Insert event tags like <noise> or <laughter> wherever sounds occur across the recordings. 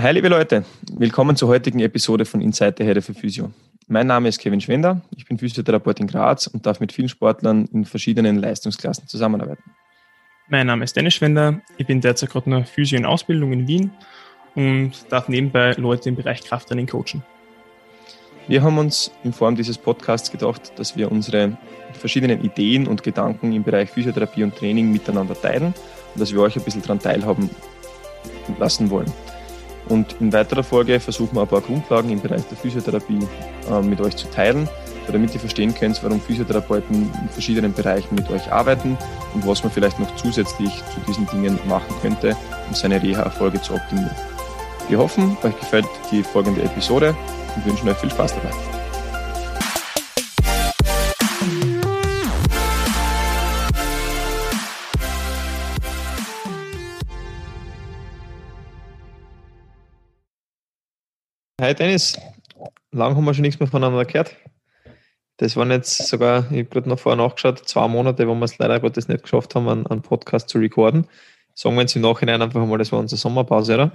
Hi liebe Leute, willkommen zur heutigen Episode von Inside the Head für Physio. Mein Name ist Kevin Schwender, ich bin Physiotherapeut in Graz und darf mit vielen Sportlern in verschiedenen Leistungsklassen zusammenarbeiten. Mein Name ist Dennis Schwender, ich bin derzeit gerade noch Physio in Ausbildung in Wien und darf nebenbei Leute im Bereich Krafttraining coachen. Wir haben uns in Form dieses Podcasts gedacht, dass wir unsere verschiedenen Ideen und Gedanken im Bereich Physiotherapie und Training miteinander teilen und dass wir euch ein bisschen daran teilhaben lassen wollen. Und in weiterer Folge versuchen wir ein paar Grundlagen im Bereich der Physiotherapie äh, mit euch zu teilen, damit ihr verstehen könnt, warum Physiotherapeuten in verschiedenen Bereichen mit euch arbeiten und was man vielleicht noch zusätzlich zu diesen Dingen machen könnte, um seine Reha-Erfolge zu optimieren. Wir hoffen, euch gefällt die folgende Episode und wünschen euch viel Spaß dabei. Hi Dennis, lang haben wir schon nichts mehr voneinander gehört. Das waren jetzt sogar, ich habe gerade noch vorher nachgeschaut, zwei Monate, wo wir es leider Gottes nicht geschafft haben, einen, einen Podcast zu recorden. Sagen wir jetzt im Nachhinein einfach mal, das war unsere Sommerpause, oder?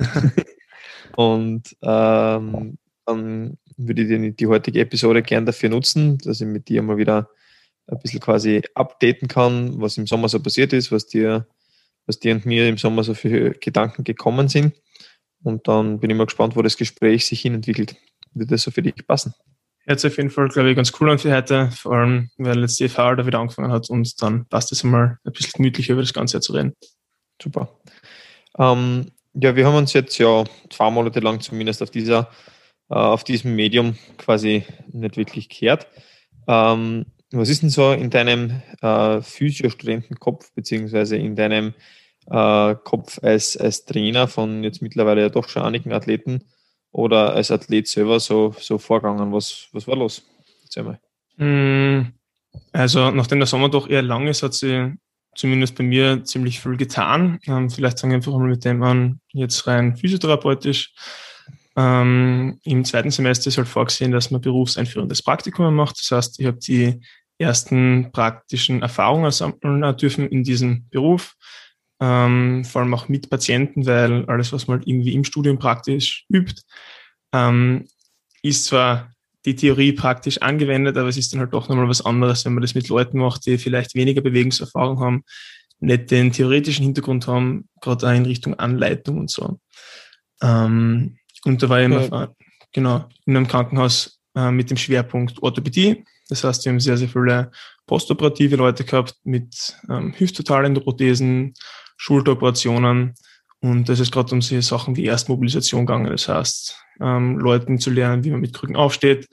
<laughs> Und ähm, dann würde ich die, die heutige Episode gern dafür nutzen, dass ich mit dir mal wieder ein bisschen quasi updaten kann, was im Sommer so passiert ist, was dir, was dir und mir im Sommer so für Gedanken gekommen sind. Und dann bin ich mal gespannt, wo das Gespräch sich hinentwickelt. Wird das so für dich passen? Jetzt auf jeden Fall, glaube ich, ganz cool an für heute, vor allem, weil jetzt die FH da wieder angefangen hat und dann passt es mal ein bisschen gemütlicher über das Ganze zu reden. Super. Ähm, ja, wir haben uns jetzt ja zwei Monate lang zumindest auf dieser, äh, auf diesem Medium quasi nicht wirklich gehört. Ähm, was ist denn so in deinem äh, Physiostudentenkopf, beziehungsweise in deinem äh, Kopf als, als Trainer von jetzt mittlerweile ja doch schon einigen Athleten oder als Athlet selber so, so vorgegangen? Was, was war los? Erzähl mal. Mm, also, nachdem der Sommer doch eher lang ist, hat sie zumindest bei mir ziemlich viel getan. Ähm, vielleicht fangen wir einfach mal mit dem an, jetzt rein physiotherapeutisch. Ähm, Im zweiten Semester ist halt vorgesehen, dass man berufseinführendes Praktikum macht. Das heißt, ich habe die ersten praktischen Erfahrungen sammeln dürfen in diesem Beruf ähm, vor allem auch mit Patienten, weil alles, was man halt irgendwie im Studium praktisch übt, ähm, ist zwar die Theorie praktisch angewendet, aber es ist dann halt doch nochmal was anderes, wenn man das mit Leuten macht, die vielleicht weniger Bewegungserfahrung haben, nicht den theoretischen Hintergrund haben, gerade auch in Richtung Anleitung und so. Ähm, und da war ich immer, ja. genau, in einem Krankenhaus äh, mit dem Schwerpunkt Orthopädie. Das heißt, wir haben sehr, sehr viele postoperative Leute gehabt mit ähm, hüfttotalen Prothesen, Schulteroperationen. Und das ist gerade um solche Sachen wie Erstmobilisation gegangen. Das heißt, ähm, Leuten zu lernen, wie man mit Krücken aufsteht,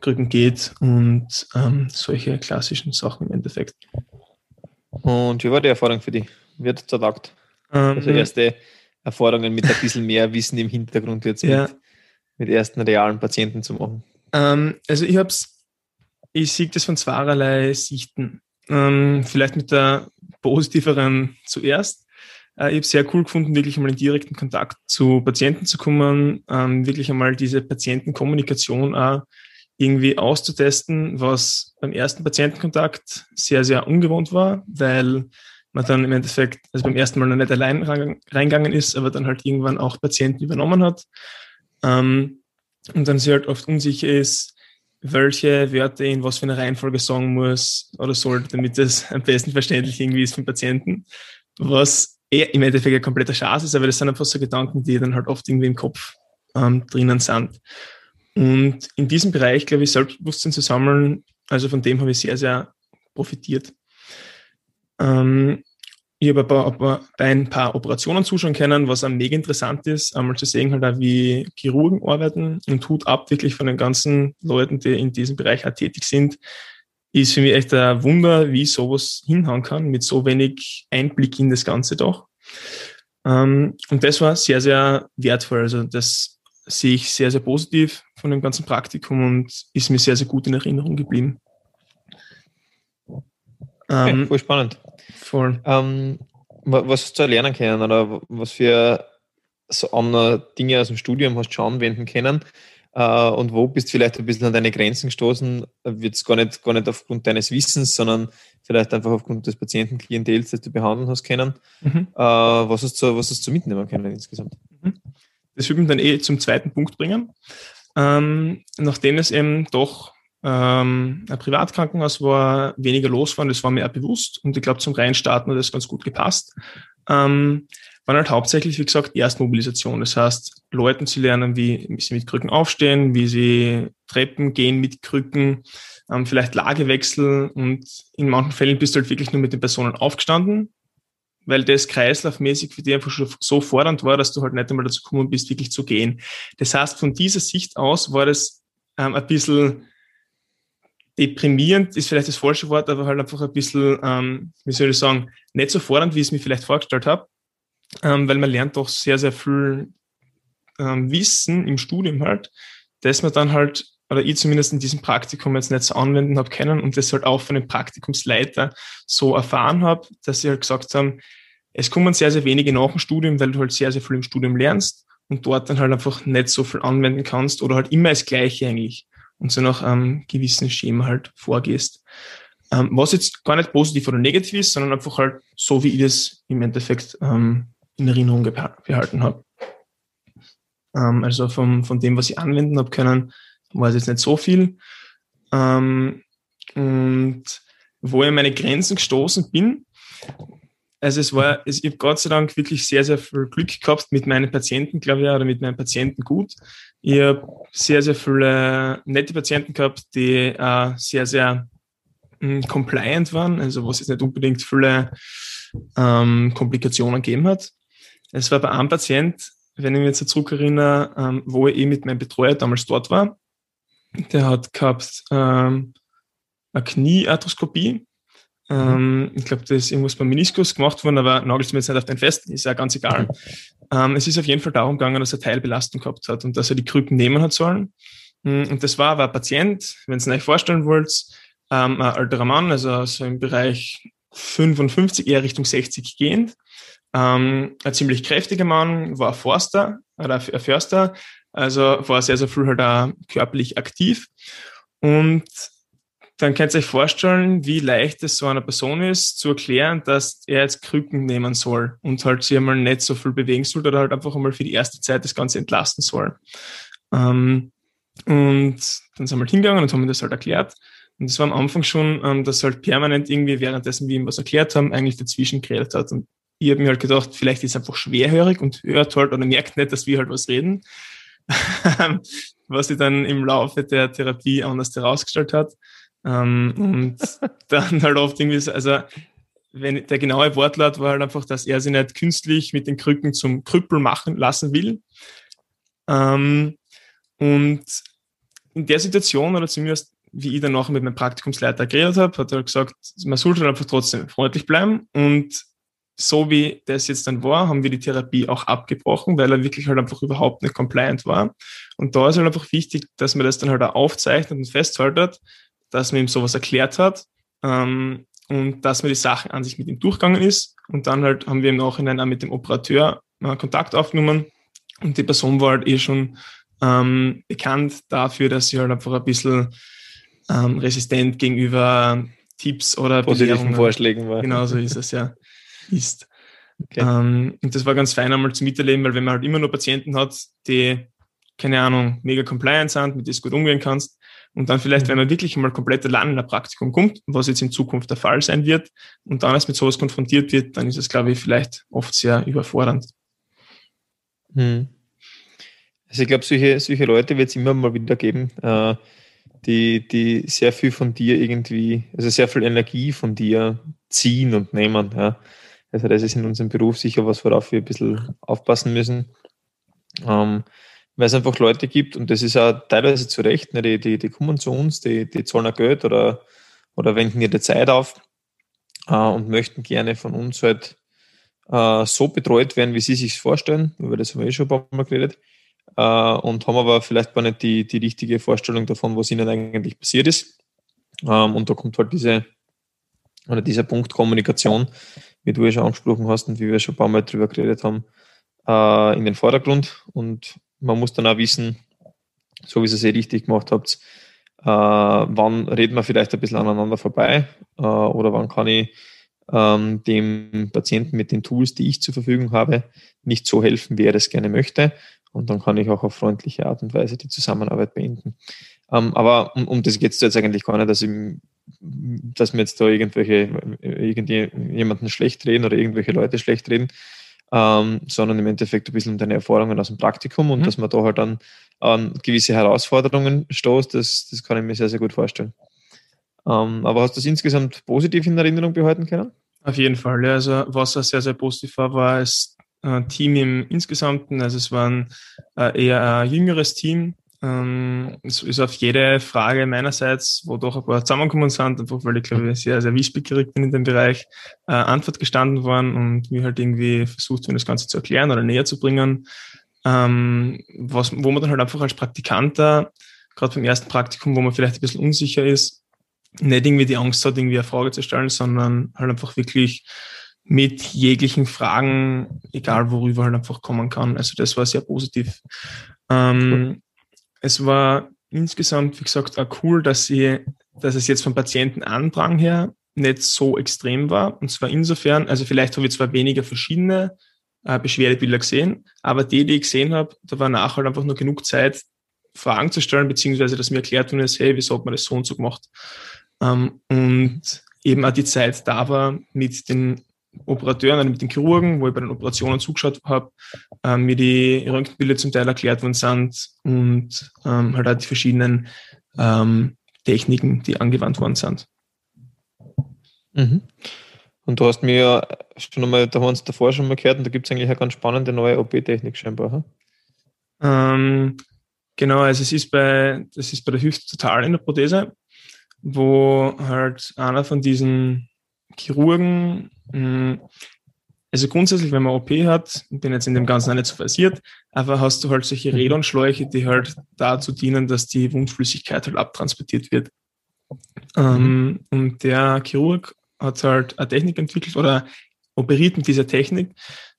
Krücken geht und ähm, solche klassischen Sachen im Endeffekt. Und wie war die Erfahrung für dich? Wird zertagt? Ähm, also erste Erfahrungen mit ein bisschen mehr Wissen im Hintergrund jetzt ja. mit, mit ersten realen Patienten zu machen? Ähm, also ich habe ich sehe das von zweierlei Sichten. Ähm, vielleicht mit der positiveren zuerst. Äh, ich habe sehr cool gefunden, wirklich einmal in direkten Kontakt zu Patienten zu kommen, ähm, wirklich einmal diese Patientenkommunikation auch irgendwie auszutesten, was beim ersten Patientenkontakt sehr, sehr ungewohnt war, weil man dann im Endeffekt, also beim ersten Mal noch nicht allein reingegangen ist, aber dann halt irgendwann auch Patienten übernommen hat. Ähm, und dann sie halt oft unsicher ist, welche Wörter in was für eine Reihenfolge sagen muss oder soll, damit das am besten verständlich irgendwie ist für den Patienten. Was eh im Endeffekt ein kompletter Schatz ist, aber das sind einfach so Gedanken, die dann halt oft irgendwie im Kopf ähm, drinnen sind. Und in diesem Bereich, glaube ich, Selbstbewusstsein zu sammeln, also von dem habe ich sehr, sehr profitiert. Ähm, ich habe bei ein paar Operationen zuschauen können, was am mega interessant ist, einmal zu sehen, halt auch, wie Chirurgen arbeiten und Hut ab wirklich von den ganzen Leuten, die in diesem Bereich auch tätig sind, ist für mich echt ein Wunder, wie sowas hinhauen kann, mit so wenig Einblick in das Ganze doch. Ähm, und das war sehr, sehr wertvoll. Also das sehe ich sehr, sehr positiv von dem ganzen Praktikum und ist mir sehr, sehr gut in Erinnerung geblieben. Ähm, okay, voll spannend. Voll. Ähm, was hast du lernen können oder was für so andere Dinge aus dem Studium hast du schon anwenden können? Uh, und wo bist du vielleicht ein bisschen an deine Grenzen gestoßen? Wird es gar nicht, gar nicht aufgrund deines Wissens, sondern vielleicht einfach aufgrund des Patientenklientels, das du behandeln hast können. Mhm. Uh, was, hast du, was hast du mitnehmen können insgesamt? Mhm. das würde mich dann eh zum zweiten Punkt bringen. Ähm, nachdem es eben doch ähm, ein Privatkrankenhaus war, weniger los war, das war mir auch bewusst und ich glaube, zum Reinstarten hat das ganz gut gepasst. Ähm, waren halt hauptsächlich, wie gesagt, Erstmobilisation. Das heißt, Leuten zu lernen, wie sie mit Krücken aufstehen, wie sie Treppen gehen mit Krücken, ähm, vielleicht Lagewechsel und in manchen Fällen bist du halt wirklich nur mit den Personen aufgestanden, weil das kreislaufmäßig für dich einfach schon so fordernd war, dass du halt nicht einmal dazu gekommen bist, wirklich zu gehen. Das heißt, von dieser Sicht aus war das ähm, ein bisschen deprimierend, ist vielleicht das falsche Wort, aber halt einfach ein bisschen, ähm, wie soll ich sagen, nicht so fordernd, wie ich es mir vielleicht vorgestellt habe, ähm, weil man lernt doch sehr, sehr viel ähm, Wissen im Studium halt, dass man dann halt oder ich zumindest in diesem Praktikum jetzt nicht so anwenden habe können und das halt auch von dem Praktikumsleiter so erfahren habe, dass sie halt gesagt haben, es kommen sehr, sehr wenige nach dem Studium, weil du halt sehr, sehr viel im Studium lernst und dort dann halt einfach nicht so viel anwenden kannst oder halt immer das Gleiche eigentlich und so nach einem gewissen Schema halt vorgehst. Ähm, was jetzt gar nicht positiv oder negativ ist, sondern einfach halt so, wie ich das im Endeffekt ähm, in Erinnerung behalten habe. Ähm, also vom, von dem, was ich anwenden habe können, war es jetzt nicht so viel. Ähm, und wo ich an meine Grenzen gestoßen bin, also es war, es, ich habe Gott sei Dank wirklich sehr, sehr viel Glück gehabt mit meinen Patienten, glaube ich, oder mit meinen Patienten gut. Ich habe sehr, sehr viele nette Patienten gehabt, die äh, sehr, sehr mh, hm, compliant waren, also was es nicht unbedingt viele ähm, Komplikationen gegeben hat. Es war bei einem Patient, wenn ich mich jetzt zurückerinnere, ähm, wo ich eh mit meinem Betreuer damals dort war, der hat gehabt ähm, eine Kniearthroskopie. Ähm, ich glaube, das ist irgendwas beim Meniskus gemacht worden, aber nagelst du mir jetzt nicht auf den fest, ist ja ganz egal. Ähm, es ist auf jeden Fall darum gegangen, dass er Teilbelastung gehabt hat und dass er die Krücken nehmen hat sollen. Mm, und das war aber ein Patient, wenn ihr euch vorstellen wollt, ähm, ein älterer Mann, also so im Bereich 55, eher Richtung 60 gehend. Ähm, ein ziemlich kräftiger Mann, war ein Forster, oder ein Förster, also war sehr, sehr früh halt auch körperlich aktiv. Und dann könnt ihr euch vorstellen, wie leicht es so einer Person ist, zu erklären, dass er jetzt Krücken nehmen soll und halt sich einmal nicht so viel bewegen soll oder halt einfach einmal für die erste Zeit das Ganze entlasten soll. Ähm, und dann sind wir halt hingegangen und haben ihm das halt erklärt. Und es war am Anfang schon, ähm, dass halt permanent irgendwie währenddessen wir ihm was erklärt haben, eigentlich dazwischen geredet hat. Und ich habe mir halt gedacht, vielleicht ist er einfach schwerhörig und hört halt oder merkt nicht, dass wir halt was reden. <laughs> was sich dann im Laufe der Therapie anders herausgestellt hat. Ähm, und <laughs> dann halt oft irgendwie, so, also wenn der genaue Wortlaut war halt einfach, dass er sich nicht künstlich mit den Krücken zum Krüppel machen lassen will. Ähm, und in der Situation, oder zumindest wie ich dann nachher mit meinem Praktikumsleiter geredet habe, hat er gesagt, man sollte halt einfach trotzdem freundlich bleiben und so wie das jetzt dann war, haben wir die Therapie auch abgebrochen, weil er wirklich halt einfach überhaupt nicht compliant war. Und da ist halt einfach wichtig, dass man das dann halt auch aufzeichnet und festhaltet, dass man ihm sowas erklärt hat ähm, und dass man die Sachen an sich mit ihm durchgegangen ist. Und dann halt haben wir im Nachhinein auch mit dem Operateur äh, Kontakt aufgenommen und die Person war halt eh schon ähm, bekannt dafür, dass sie halt einfach ein bisschen ähm, resistent gegenüber Tipps oder positiven Vorschlägen war. Genau so ist es ja <laughs> ist. Okay. Ähm, und das war ganz fein einmal zu miterleben, weil wenn man halt immer nur Patienten hat, die, keine Ahnung, mega compliant sind, mit denen du gut umgehen kannst, und dann vielleicht, mhm. wenn man wirklich mal komplett allein in ein Praktikum kommt, was jetzt in Zukunft der Fall sein wird, und dann erst mit sowas konfrontiert wird, dann ist es, glaube ich, vielleicht oft sehr überfordernd. Hm. Also ich glaube, solche, solche Leute wird es immer mal wieder geben, äh, die, die sehr viel von dir irgendwie, also sehr viel Energie von dir ziehen und nehmen. Ja. Also das ist in unserem Beruf sicher was, worauf wir ein bisschen aufpassen müssen. Ähm, weil es einfach Leute gibt, und das ist ja teilweise zu Recht, ne, die, die, die kommen zu uns, die, die zahlen auch Geld oder, oder wenden ihre Zeit auf äh, und möchten gerne von uns halt äh, so betreut werden, wie sie sich vorstellen, über das haben wir eh schon ein paar Mal geredet, äh, und haben aber vielleicht gar nicht die, die richtige Vorstellung davon, was ihnen eigentlich passiert ist. Ähm, und da kommt halt diese, oder dieser Punkt Kommunikation, wie du ja schon angesprochen hast und wie wir schon ein paar Mal drüber geredet haben, äh, in den Vordergrund. Und man muss dann auch wissen, so wie ihr es eh richtig gemacht habt, äh, wann reden wir vielleicht ein bisschen aneinander vorbei äh, oder wann kann ich ähm, dem Patienten mit den Tools, die ich zur Verfügung habe, nicht so helfen, wie er das gerne möchte. Und dann kann ich auch auf freundliche Art und Weise die Zusammenarbeit beenden. Ähm, aber um, um das geht es jetzt eigentlich gar nicht, dass, ich, dass wir jetzt da irgendwelche, irgendjemanden schlecht reden oder irgendwelche Leute schlecht reden, ähm, sondern im Endeffekt ein bisschen um deine Erfahrungen aus dem Praktikum und mhm. dass man da halt dann an gewisse Herausforderungen stoßt, das, das kann ich mir sehr, sehr gut vorstellen. Ähm, aber hast du das insgesamt positiv in Erinnerung behalten können? Auf jeden Fall. Ja. Also was sehr, sehr positiv war, war das äh, Team im Insgesamten. Also es war ein, äh, eher ein jüngeres Team. Ähm, es ist auf jede Frage meinerseits, wo doch ein paar zusammengekommen sind, einfach weil ich glaube ich sehr, sehr wissbegierig bin in dem Bereich, äh, Antwort gestanden worden und mir halt irgendwie versucht, das Ganze zu erklären oder näher zu bringen. Ähm, was, wo man dann halt einfach als Praktikanter, gerade beim ersten Praktikum, wo man vielleicht ein bisschen unsicher ist, nicht irgendwie die Angst hat, irgendwie eine Frage zu stellen, sondern halt einfach wirklich mit jeglichen Fragen, egal worüber halt einfach kommen kann. Also das war sehr positiv. Ähm, cool. Es war insgesamt, wie gesagt, auch cool, dass sie, dass es jetzt vom Patientenandrang her nicht so extrem war. Und zwar insofern, also vielleicht habe ich zwar weniger verschiedene äh, Beschwerdebilder gesehen, aber die, die ich gesehen habe, da war nachher halt einfach nur genug Zeit, Fragen zu stellen, beziehungsweise dass mir erklärt wurde, hey, wieso hat man das so und so gemacht? Ähm, und eben auch die Zeit da war mit den Operateuren, also mit den Chirurgen, wo ich bei den Operationen zugeschaut habe, ähm, mir die Röntgenbilder zum Teil erklärt worden sind und ähm, halt auch die verschiedenen ähm, Techniken, die angewandt worden sind. Mhm. Und du hast mir schon einmal, da haben wir uns davor schon mal gehört, und da gibt es eigentlich eine ganz spannende neue OP-Technik scheinbar. Ähm, genau, also es ist bei, das ist bei der Hüfte total in der Prothese wo halt einer von diesen Chirurgen, also grundsätzlich, wenn man OP hat, bin jetzt in dem Ganzen auch nicht so versiert, aber hast du halt solche mhm. Redonschläuche, die halt dazu dienen, dass die Wundflüssigkeit halt abtransportiert wird. Ähm, mhm. und der Chirurg hat halt eine Technik entwickelt oder operiert mit dieser Technik,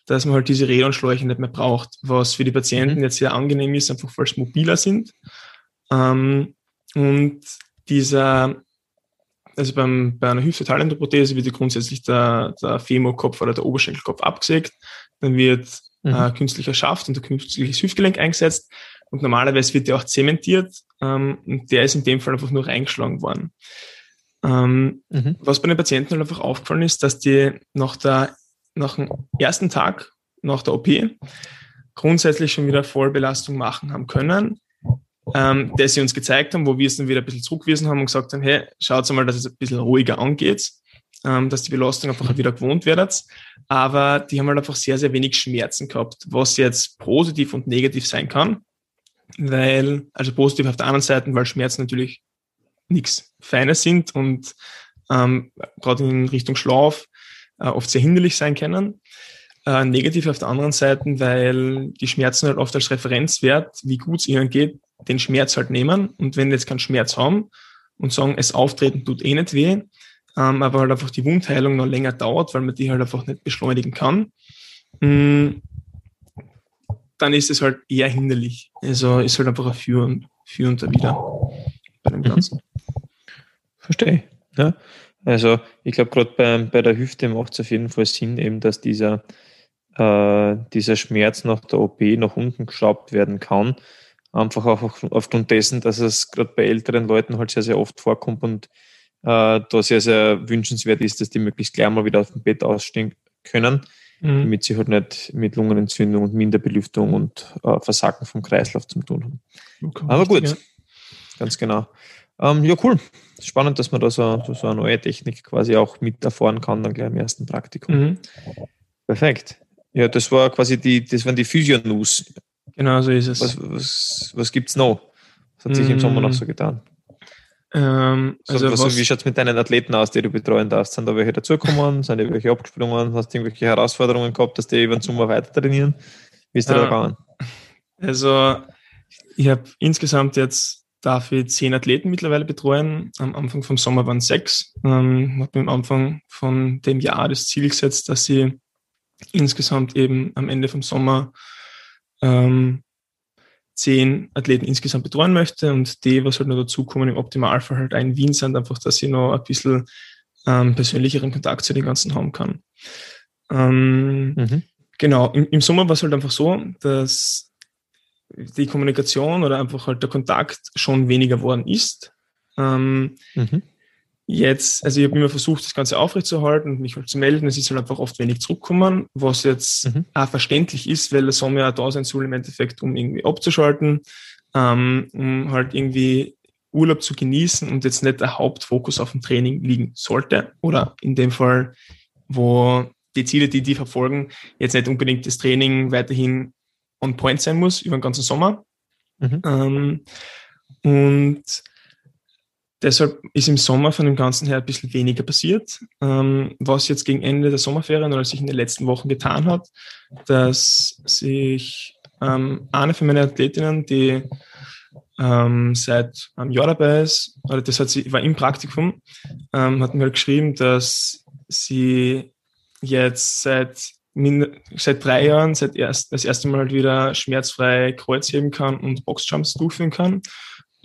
dass man halt diese Redonschläuche nicht mehr braucht, was für die Patienten mhm. jetzt sehr angenehm ist, einfach weil sie mobiler sind. Ähm, und dieser, also beim, bei einer Hüfttotalendoprothese wird grundsätzlich der, der Femurkopf oder der Oberschenkelkopf abgesägt. Dann wird mhm. äh, künstlicher Schaft und ein künstliches Hüftgelenk eingesetzt. Und normalerweise wird der auch zementiert. Ähm, und der ist in dem Fall einfach nur reingeschlagen worden. Ähm, mhm. Was bei den Patienten halt einfach aufgefallen ist, dass die nach, der, nach dem ersten Tag nach der OP grundsätzlich schon wieder Vollbelastung machen haben können ähm, das sie uns gezeigt haben, wo wir es dann wieder ein bisschen zurückgewiesen haben und gesagt haben, hey, schaut mal, dass es ein bisschen ruhiger angeht, ähm, dass die Belastung einfach wieder gewohnt wird. Aber die haben halt einfach sehr, sehr wenig Schmerzen gehabt, was jetzt positiv und negativ sein kann. Weil, also positiv auf der anderen Seite, weil Schmerzen natürlich nichts Feines sind und ähm, gerade in Richtung Schlaf äh, oft sehr hinderlich sein können. Äh, negativ auf der anderen Seite, weil die Schmerzen halt oft als Referenzwert, wie gut es ihnen geht, den Schmerz halt nehmen und wenn jetzt keinen Schmerz haben und sagen, es auftreten tut eh nicht weh, ähm, aber halt einfach die Wundheilung noch länger dauert, weil man die halt einfach nicht beschleunigen kann, mh, mm, dann ist es halt eher hinderlich. Also ist halt einfach ein Für und, Für und wieder bei dem mhm. Ganzen. Verstehe. Ja. Also ich glaube, gerade bei, bei der Hüfte macht es auf jeden Fall Sinn, eben, dass dieser, äh, dieser Schmerz nach der OP nach unten geschraubt werden kann, Einfach auch aufgrund dessen, dass es gerade bei älteren Leuten halt sehr, sehr oft vorkommt und äh, da sehr, sehr wünschenswert ist, dass die möglichst gleich mal wieder auf dem Bett ausstehen können, mhm. damit sie halt nicht mit Lungenentzündung und Minderbelüftung und äh, Versagen vom Kreislauf zu tun haben. Okay, Aber gut, ja. ganz genau. Ähm, ja, cool. Spannend, dass man da so, so, eine neue Technik quasi auch mit erfahren kann, dann gleich im ersten Praktikum. Mhm. Perfekt. Ja, das war quasi die, das waren die Physio-News. Genau so ist es. Was, was, was gibt es noch? Was hat sich mm. im Sommer noch so getan? Ähm, also was, was, wie schaut es mit deinen Athleten aus, die du betreuen darfst? Sind da welche dazugekommen? Sind die welche abgesprungen? Hast du irgendwelche Herausforderungen gehabt, dass die über den Sommer weiter trainieren? Wie ist dir da gegangen? Also, ich habe insgesamt jetzt darf ich zehn Athleten mittlerweile betreuen. Am Anfang vom Sommer waren sechs. Ähm, habe mir am Anfang von dem Jahr das Ziel gesetzt, dass sie insgesamt eben am Ende vom Sommer ähm, zehn Athleten insgesamt betreuen möchte und die, was halt noch dazu kommen, im Optimalfall halt ein Wien sind, einfach, dass ich noch ein bisschen ähm, persönlicheren Kontakt zu den ganzen haben kann. Ähm, mhm. Genau, im, im Sommer war es halt einfach so, dass die Kommunikation oder einfach halt der Kontakt schon weniger worden ist. Ähm, mhm. Jetzt, also ich habe immer versucht, das Ganze aufrechtzuerhalten und mich halt zu melden. Es ist halt einfach oft wenig zurückgekommen, was jetzt mhm. auch verständlich ist, weil der Sommer ja da sein soll im Endeffekt, um irgendwie abzuschalten, ähm, um halt irgendwie Urlaub zu genießen und jetzt nicht der Hauptfokus auf dem Training liegen sollte. Oder in dem Fall, wo die Ziele, die die verfolgen, jetzt nicht unbedingt das Training weiterhin on point sein muss über den ganzen Sommer. Mhm. Ähm, und deshalb ist im Sommer von dem Ganzen her ein bisschen weniger passiert. Ähm, was jetzt gegen Ende der Sommerferien oder sich in den letzten Wochen getan hat, dass sich ähm, eine von meinen Athletinnen, die ähm, seit einem Jahr dabei ist, oder das hat sie, war im Praktikum, ähm, hat mir geschrieben, dass sie jetzt seit, seit drei Jahren, seit erst, das erste Mal halt wieder schmerzfrei Kreuz heben kann und Boxjumps durchführen kann.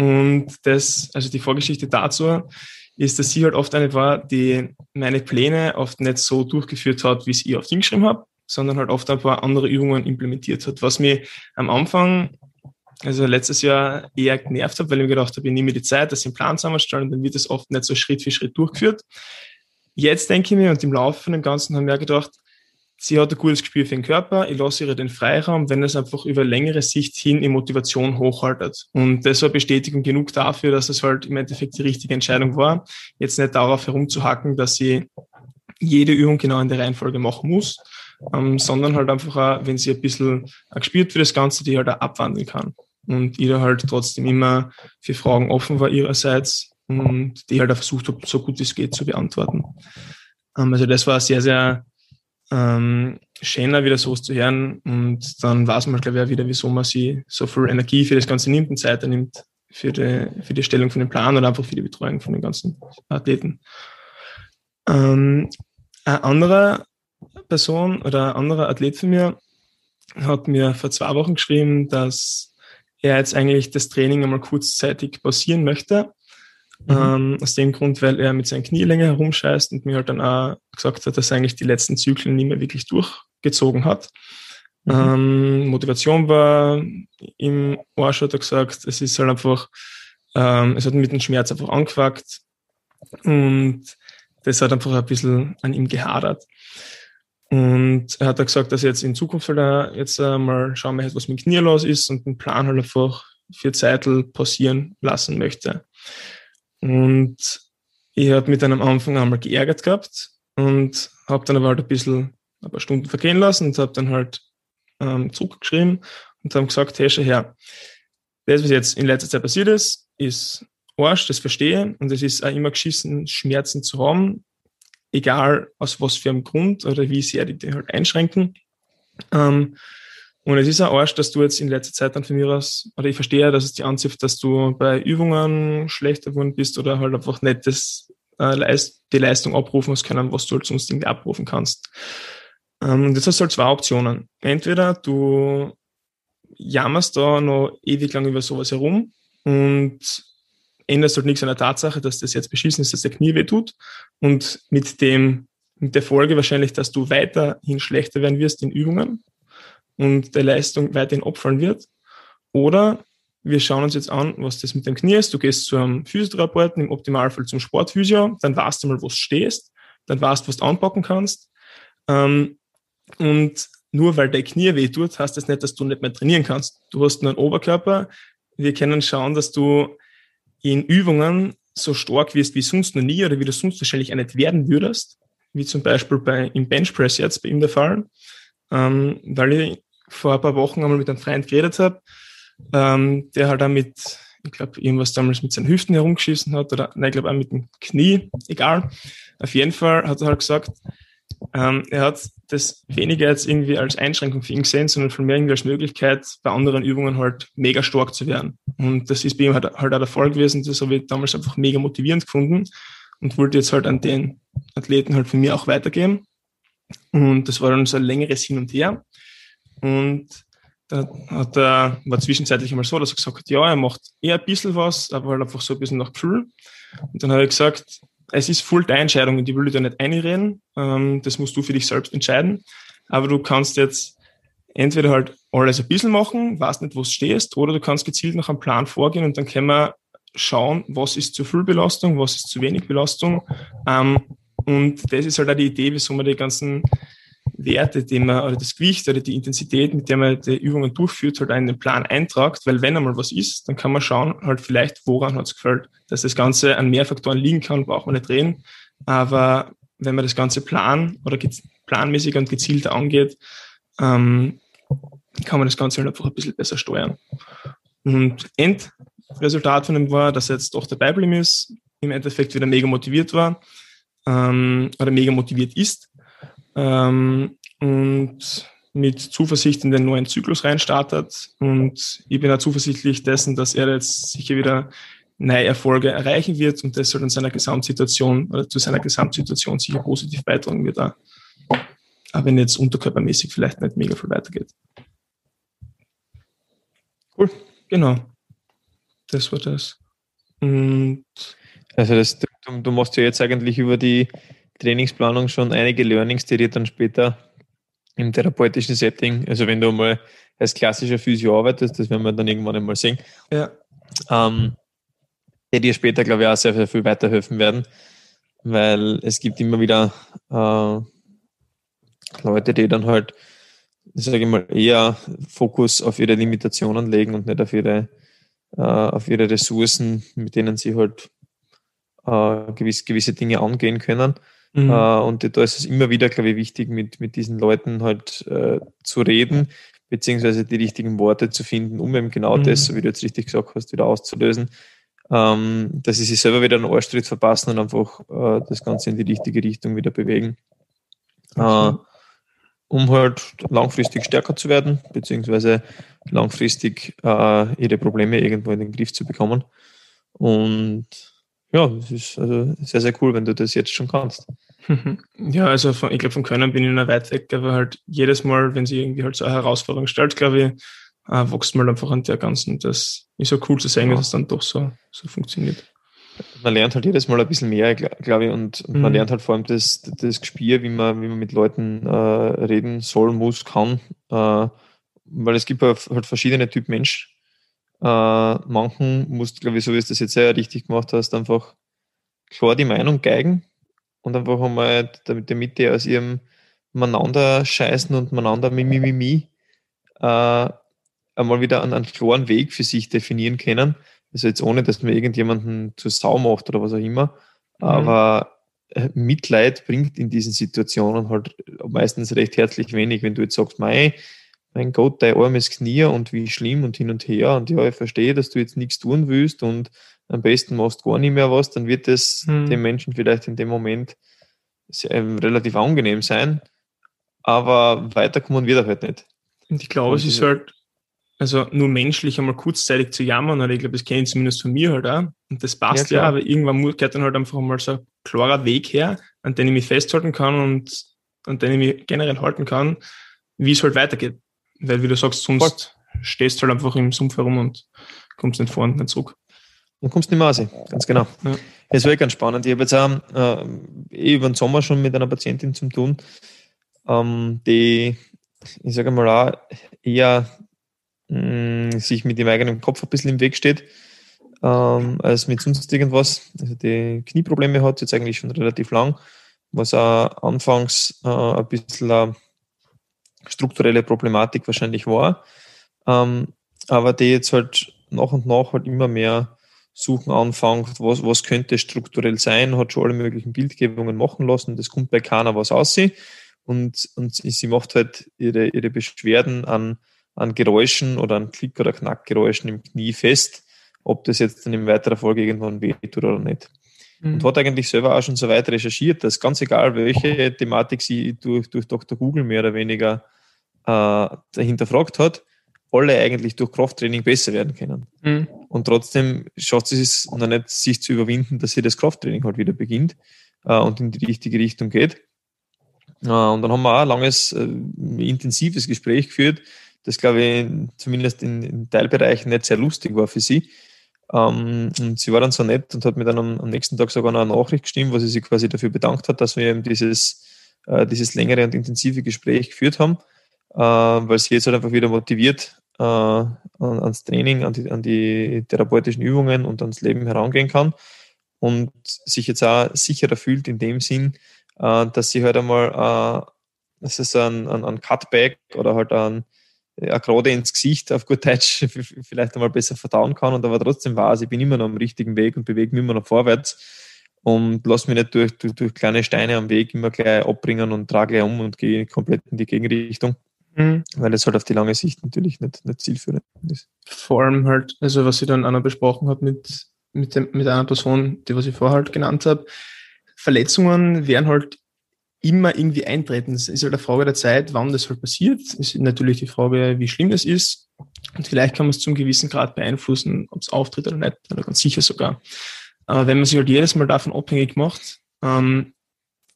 Und das, also die Vorgeschichte dazu ist, dass sie halt oft eine war, die meine Pläne oft nicht so durchgeführt hat, wie ich ihr oft hingeschrieben habe, sondern halt oft ein paar andere Übungen implementiert hat, was mir am Anfang also letztes Jahr eher genervt habe, weil ich mir gedacht habe, ich nehme die Zeit, ich einen Plan zusammenstellen und dann wird das oft nicht so Schritt für Schritt durchgeführt. Jetzt denke ich mir und im Laufe von dem Ganzen haben wir gedacht, sie hat ein gutes Gespür für den Körper, ich lasse ihr den Freiraum, wenn es einfach über längere Sicht hin die Motivation hochhaltet. Und das war Bestätigung genug dafür, dass es halt im Endeffekt die richtige Entscheidung war, jetzt nicht darauf herumzuhacken, dass sie jede Übung genau in der Reihenfolge machen muss, ähm, sondern halt einfach, auch, wenn sie ein bisschen ein Gespür für das Ganze, die halt auch abwandeln kann und jeder halt trotzdem immer für Fragen offen war ihrerseits und die halt auch versucht habe, so gut es geht zu beantworten. Ähm, also das war sehr, sehr ähm, schöner, wieder sowas zu hören und dann weiß man, glaube ich, auch wieder, wieso man sie so viel Energie für das Ganze nimmt und Zeit nimmt für die, für die Stellung von dem Plan oder einfach für die Betreuung von den ganzen Athleten. Ähm, eine andere Person oder ein anderer Athlet von mir hat mir vor zwei Wochen geschrieben, dass er jetzt eigentlich das Training einmal kurzzeitig pausieren möchte. Mhm. Ähm, aus dem Grund, weil er mit seinen Knie länger herumscheißt und mir halt dann auch gesagt hat, dass er eigentlich die letzten Zyklen nicht mehr wirklich durchgezogen hat. Mhm. Ähm, Motivation war im Arsch, hat er gesagt, es ist halt einfach, ähm, es hat mit dem Schmerz einfach angefuckt und das hat einfach ein bisschen an ihm gehadert. Und er hat da gesagt, dass er jetzt in Zukunft halt auch jetzt mal schauen möchte, was mit dem Knie los ist und den Plan halt einfach für Zeitl pausieren lassen möchte. Und ich habe mit einem Anfang einmal geärgert gehabt und habe dann aber halt ein bisschen ein paar Stunden vergehen lassen und habe dann halt ähm, zurückgeschrieben und haben gesagt, hey, schau her, das, was jetzt in letzter Zeit passiert ist, ist Arsch, das verstehe und es ist auch immer geschissen, Schmerzen zu haben egal aus was für einem Grund oder wie sehr die, die halt einschränken. Ähm, und es ist ein Arsch, dass du jetzt in letzter Zeit dann von mir aus, oder ich verstehe, dass es die anzieht, dass du bei Übungen schlechter geworden bist oder halt einfach nicht das, äh, die Leistung abrufen hast können, was du halt sonst irgendwie abrufen kannst. Ähm, und jetzt hast du halt zwei Optionen. Entweder du jammerst da noch ewig lang über sowas herum und änderst halt nichts an der Tatsache, dass das jetzt beschissen ist, dass der Knie weh tut und mit dem, mit der Folge wahrscheinlich, dass du weiterhin schlechter werden wirst in Übungen und der Leistung weiterhin opfern wird. Oder wir schauen uns jetzt an, was das mit dem Knie ist. Du gehst zu einem Physiotherapeuten, im Optimalfall zum Sportphysio, dann weißt du mal, wo du stehst, dann weißt du, was du anpacken kannst. Ähm, und nur weil dein Knie weh tut, heißt das nicht, dass du nicht mehr trainieren kannst. Du hast nur einen Oberkörper. Wir können schauen, dass du in Übungen so stark wirst wie sonst noch nie oder wie du sonst wahrscheinlich auch nicht werden würdest, wie zum Beispiel bei, im Benchpress jetzt bei ihm der Fall, ähm, weil ich vor ein paar Wochen einmal mit einem Freund geredet habe, ähm, der halt auch mit, ich glaube, irgendwas damals mit seinen Hüften herumgeschissen hat oder, nein, ich glaube auch mit dem Knie, egal. Auf jeden Fall hat er halt gesagt, ähm, er hat das weniger jetzt irgendwie als Einschränkung für ihn gesehen, sondern vielmehr irgendwie als Möglichkeit, bei anderen Übungen halt mega stark zu werden. Und das ist bei ihm halt, halt auch der Fall gewesen. Das habe ich damals einfach mega motivierend gefunden und wollte jetzt halt an den Athleten halt von mir auch weitergeben. Und das war dann so ein längeres Hin und Her. Und da hat er, war zwischenzeitlich einmal so, dass er gesagt hat, ja, er macht eher ein bisschen was, aber halt einfach so ein bisschen nach Gefühl. Und dann habe ich gesagt, es ist voll deine Entscheidung, in die will ich da nicht einreden. Ähm, das musst du für dich selbst entscheiden. Aber du kannst jetzt entweder halt alles ein bisschen machen, weißt nicht, wo du stehst, oder du kannst gezielt nach einem Plan vorgehen und dann können wir schauen, was ist zu viel Belastung, was ist zu wenig Belastung. Ähm, und das ist halt auch die Idee, wieso man die ganzen Werte, die man, oder das Gewicht oder die Intensität, mit der man die Übungen durchführt, halt in den Plan eintragt, weil wenn einmal was ist, dann kann man schauen, halt vielleicht, woran hat es gefällt. Dass das Ganze an mehr Faktoren liegen kann, braucht man nicht reden. Aber wenn man das Ganze plan oder planmäßiger und gezielter angeht, ähm, kann man das Ganze halt einfach ein bisschen besser steuern. Und Endresultat von dem war, dass er jetzt doch dabei geblieben ist, im Endeffekt wieder mega motiviert war ähm, oder mega motiviert ist ähm, und mit Zuversicht in den neuen Zyklus reinstartet. Und ich bin auch zuversichtlich dessen, dass er jetzt sicher wieder neue Erfolge erreichen wird und das soll in seiner Gesamtsituation oder zu seiner Gesamtsituation sicher positiv beitragen wird. Auch wenn jetzt unterkörpermäßig vielleicht nicht mega viel weitergeht. Cool. Genau. Das war das. Und also das, du, du machst ja jetzt eigentlich über die Trainingsplanung schon einige Learnings, die dir dann später im therapeutischen Setting, also wenn du mal als klassischer Physio arbeitest, das werden wir dann irgendwann einmal sehen, ja. ähm, die dir später, glaube ich, auch sehr, sehr viel weiterhelfen werden, weil es gibt immer wieder äh, Leute, die dann halt, sage ich mal, eher Fokus auf ihre Limitationen legen und nicht auf ihre, äh, auf ihre Ressourcen, mit denen sie halt äh, gewiss, gewisse Dinge angehen können. Mhm. Äh, und da ist es immer wieder, glaube ich, wichtig, mit, mit diesen Leuten halt äh, zu reden, beziehungsweise die richtigen Worte zu finden, um eben genau mhm. das, so wie du jetzt richtig gesagt hast, wieder auszulösen, ähm, dass sie sich selber wieder einen Arschtritt verpassen und einfach äh, das Ganze in die richtige Richtung wieder bewegen. Okay. Äh, um halt langfristig stärker zu werden, beziehungsweise langfristig äh, ihre Probleme irgendwo in den Griff zu bekommen. Und ja, das ist also sehr, sehr cool, wenn du das jetzt schon kannst. <laughs> Ja, also von, ich glaube, von Können bin ich noch weit weg, aber halt jedes Mal, wenn sie irgendwie halt so eine Herausforderung stellt, glaube ich, äh, wächst man einfach an der ganzen. Das ist so cool zu sehen, ja. dass es dann doch so, so funktioniert. Man lernt halt jedes Mal ein bisschen mehr, glaube ich, und, und mhm. man lernt halt vor allem das, das Gespür, wie man, wie man mit Leuten äh, reden soll, muss, kann. Äh, weil es gibt halt verschiedene Typ Mensch, äh, manchen musst, glaube ich, so wie du das jetzt sehr richtig gemacht hast, einfach klar die Meinung geigen und einfach einmal damit die Mitte aus ihrem Miteinander scheißen und miteinander Mimimimi äh, einmal wieder einen, einen klaren Weg für sich definieren können. Also jetzt ohne, dass man irgendjemanden zur Sau macht oder was auch immer. Mhm. Aber äh, Mitleid bringt in diesen Situationen halt meistens recht herzlich wenig, wenn du jetzt sagst, mei, mein Gott, dein armes Knie und wie schlimm und hin und her. Und ja, ich verstehe, dass du jetzt nichts tun willst und am besten machst gar nicht mehr was, dann wird es hm. dem Menschen vielleicht in dem Moment sehr, ähm, relativ angenehm sein. Aber weiterkommen wird er halt nicht. Und ich glaube, es ist halt, also nur menschlich einmal kurzzeitig zu jammern, oder ich glaube, das kenne ich zumindest von mir halt auch. Und das passt ja, ja aber irgendwann gehört dann halt einfach mal so ein klarer Weg her, an den ich mich festhalten kann und an den ich mich generell halten kann, wie es halt weitergeht. Weil, wie du sagst, sonst Voll. stehst du halt einfach im Sumpf herum und kommst nicht vor und nicht zurück. Und kommst nicht mehr raus, ganz genau. Ja. Das war ganz spannend. Ich habe jetzt auch äh, eh über den Sommer schon mit einer Patientin zu tun, ähm, die, ich sage mal, auch eher mh, mm, sich mit dem eigenen Kopf ein bisschen im Weg steht, ähm, als mit sonst irgendwas. Also die Knieprobleme hat jetzt eigentlich schon relativ lang, was auch anfangs äh, ein bisschen strukturelle Problematik wahrscheinlich war, ähm, aber die jetzt halt nach und nach halt immer mehr suchen anfängt, was, was könnte strukturell sein, hat schon alle möglichen Bildgebungen machen lassen, das kommt bei keiner was aussehen und, und sie macht halt ihre, ihre Beschwerden an, an Geräuschen oder an Klick- oder Knackgeräuschen im Knie fest, ob das jetzt dann in weiterer Folge irgendwann wehtut oder nicht. Mhm. Und hat eigentlich selber auch schon so weit recherchiert, dass ganz egal, welche Thematik sie durch, durch Dr. Google mehr oder weniger äh, hinterfragt hat, alle eigentlich durch Krafttraining besser werden können. Mhm. Und trotzdem schafft sie es noch nicht, sich zu überwinden, dass sie das Krafttraining halt wieder beginnt äh, und in die richtige Richtung geht. Äh, und dann haben wir auch ein langes, äh, intensives Gespräch geführt, das glaube ich zumindest in, in, Teilbereichen nicht sehr lustig war für sie. Ähm, und sie war dann so nett und hat mir dann am, am, nächsten Tag sogar noch eine Nachricht geschrieben, wo sie sich quasi dafür bedankt hat, dass wir eben dieses, äh, dieses längere und intensive Gespräch geführt haben. Äh, weil sie jetzt halt einfach wieder motiviert äh, an, ans Training, an die, an die therapeutischen Übungen und ans Leben herangehen kann und sich jetzt auch sicherer fühlt in dem Sinn, äh, dass sie halt einmal, äh, das ist ein, ein, ein Cutback oder halt ein, ja, gerade ins Gesicht auf gut Deutsch <laughs> vielleicht einmal besser verdauen kann und aber trotzdem weiß, ich bin immer noch am richtigen Weg und bewege mich immer noch vorwärts und lass mich nicht durch, durch, durch kleine Steine am Weg immer gleich abbringen und trage gleich um und gehe komplett in die Gegenrichtung. Mhm. Weil das halt auf die lange Sicht natürlich nicht, nicht zielführend ist. Vor allem halt, also was ich dann auch noch besprochen habe mit, mit, dem, mit einer Person, die was ich vorher halt genannt habe, Verletzungen werden halt immer irgendwie eintreten. Es ist halt eine Frage der Zeit, wann das halt passiert. Es ist natürlich die Frage, wie schlimm es ist. Und vielleicht kann man es zum gewissen Grad beeinflussen, ob es auftritt oder nicht, oder ganz sicher sogar. Aber wenn man sich halt jedes Mal davon abhängig macht, ähm,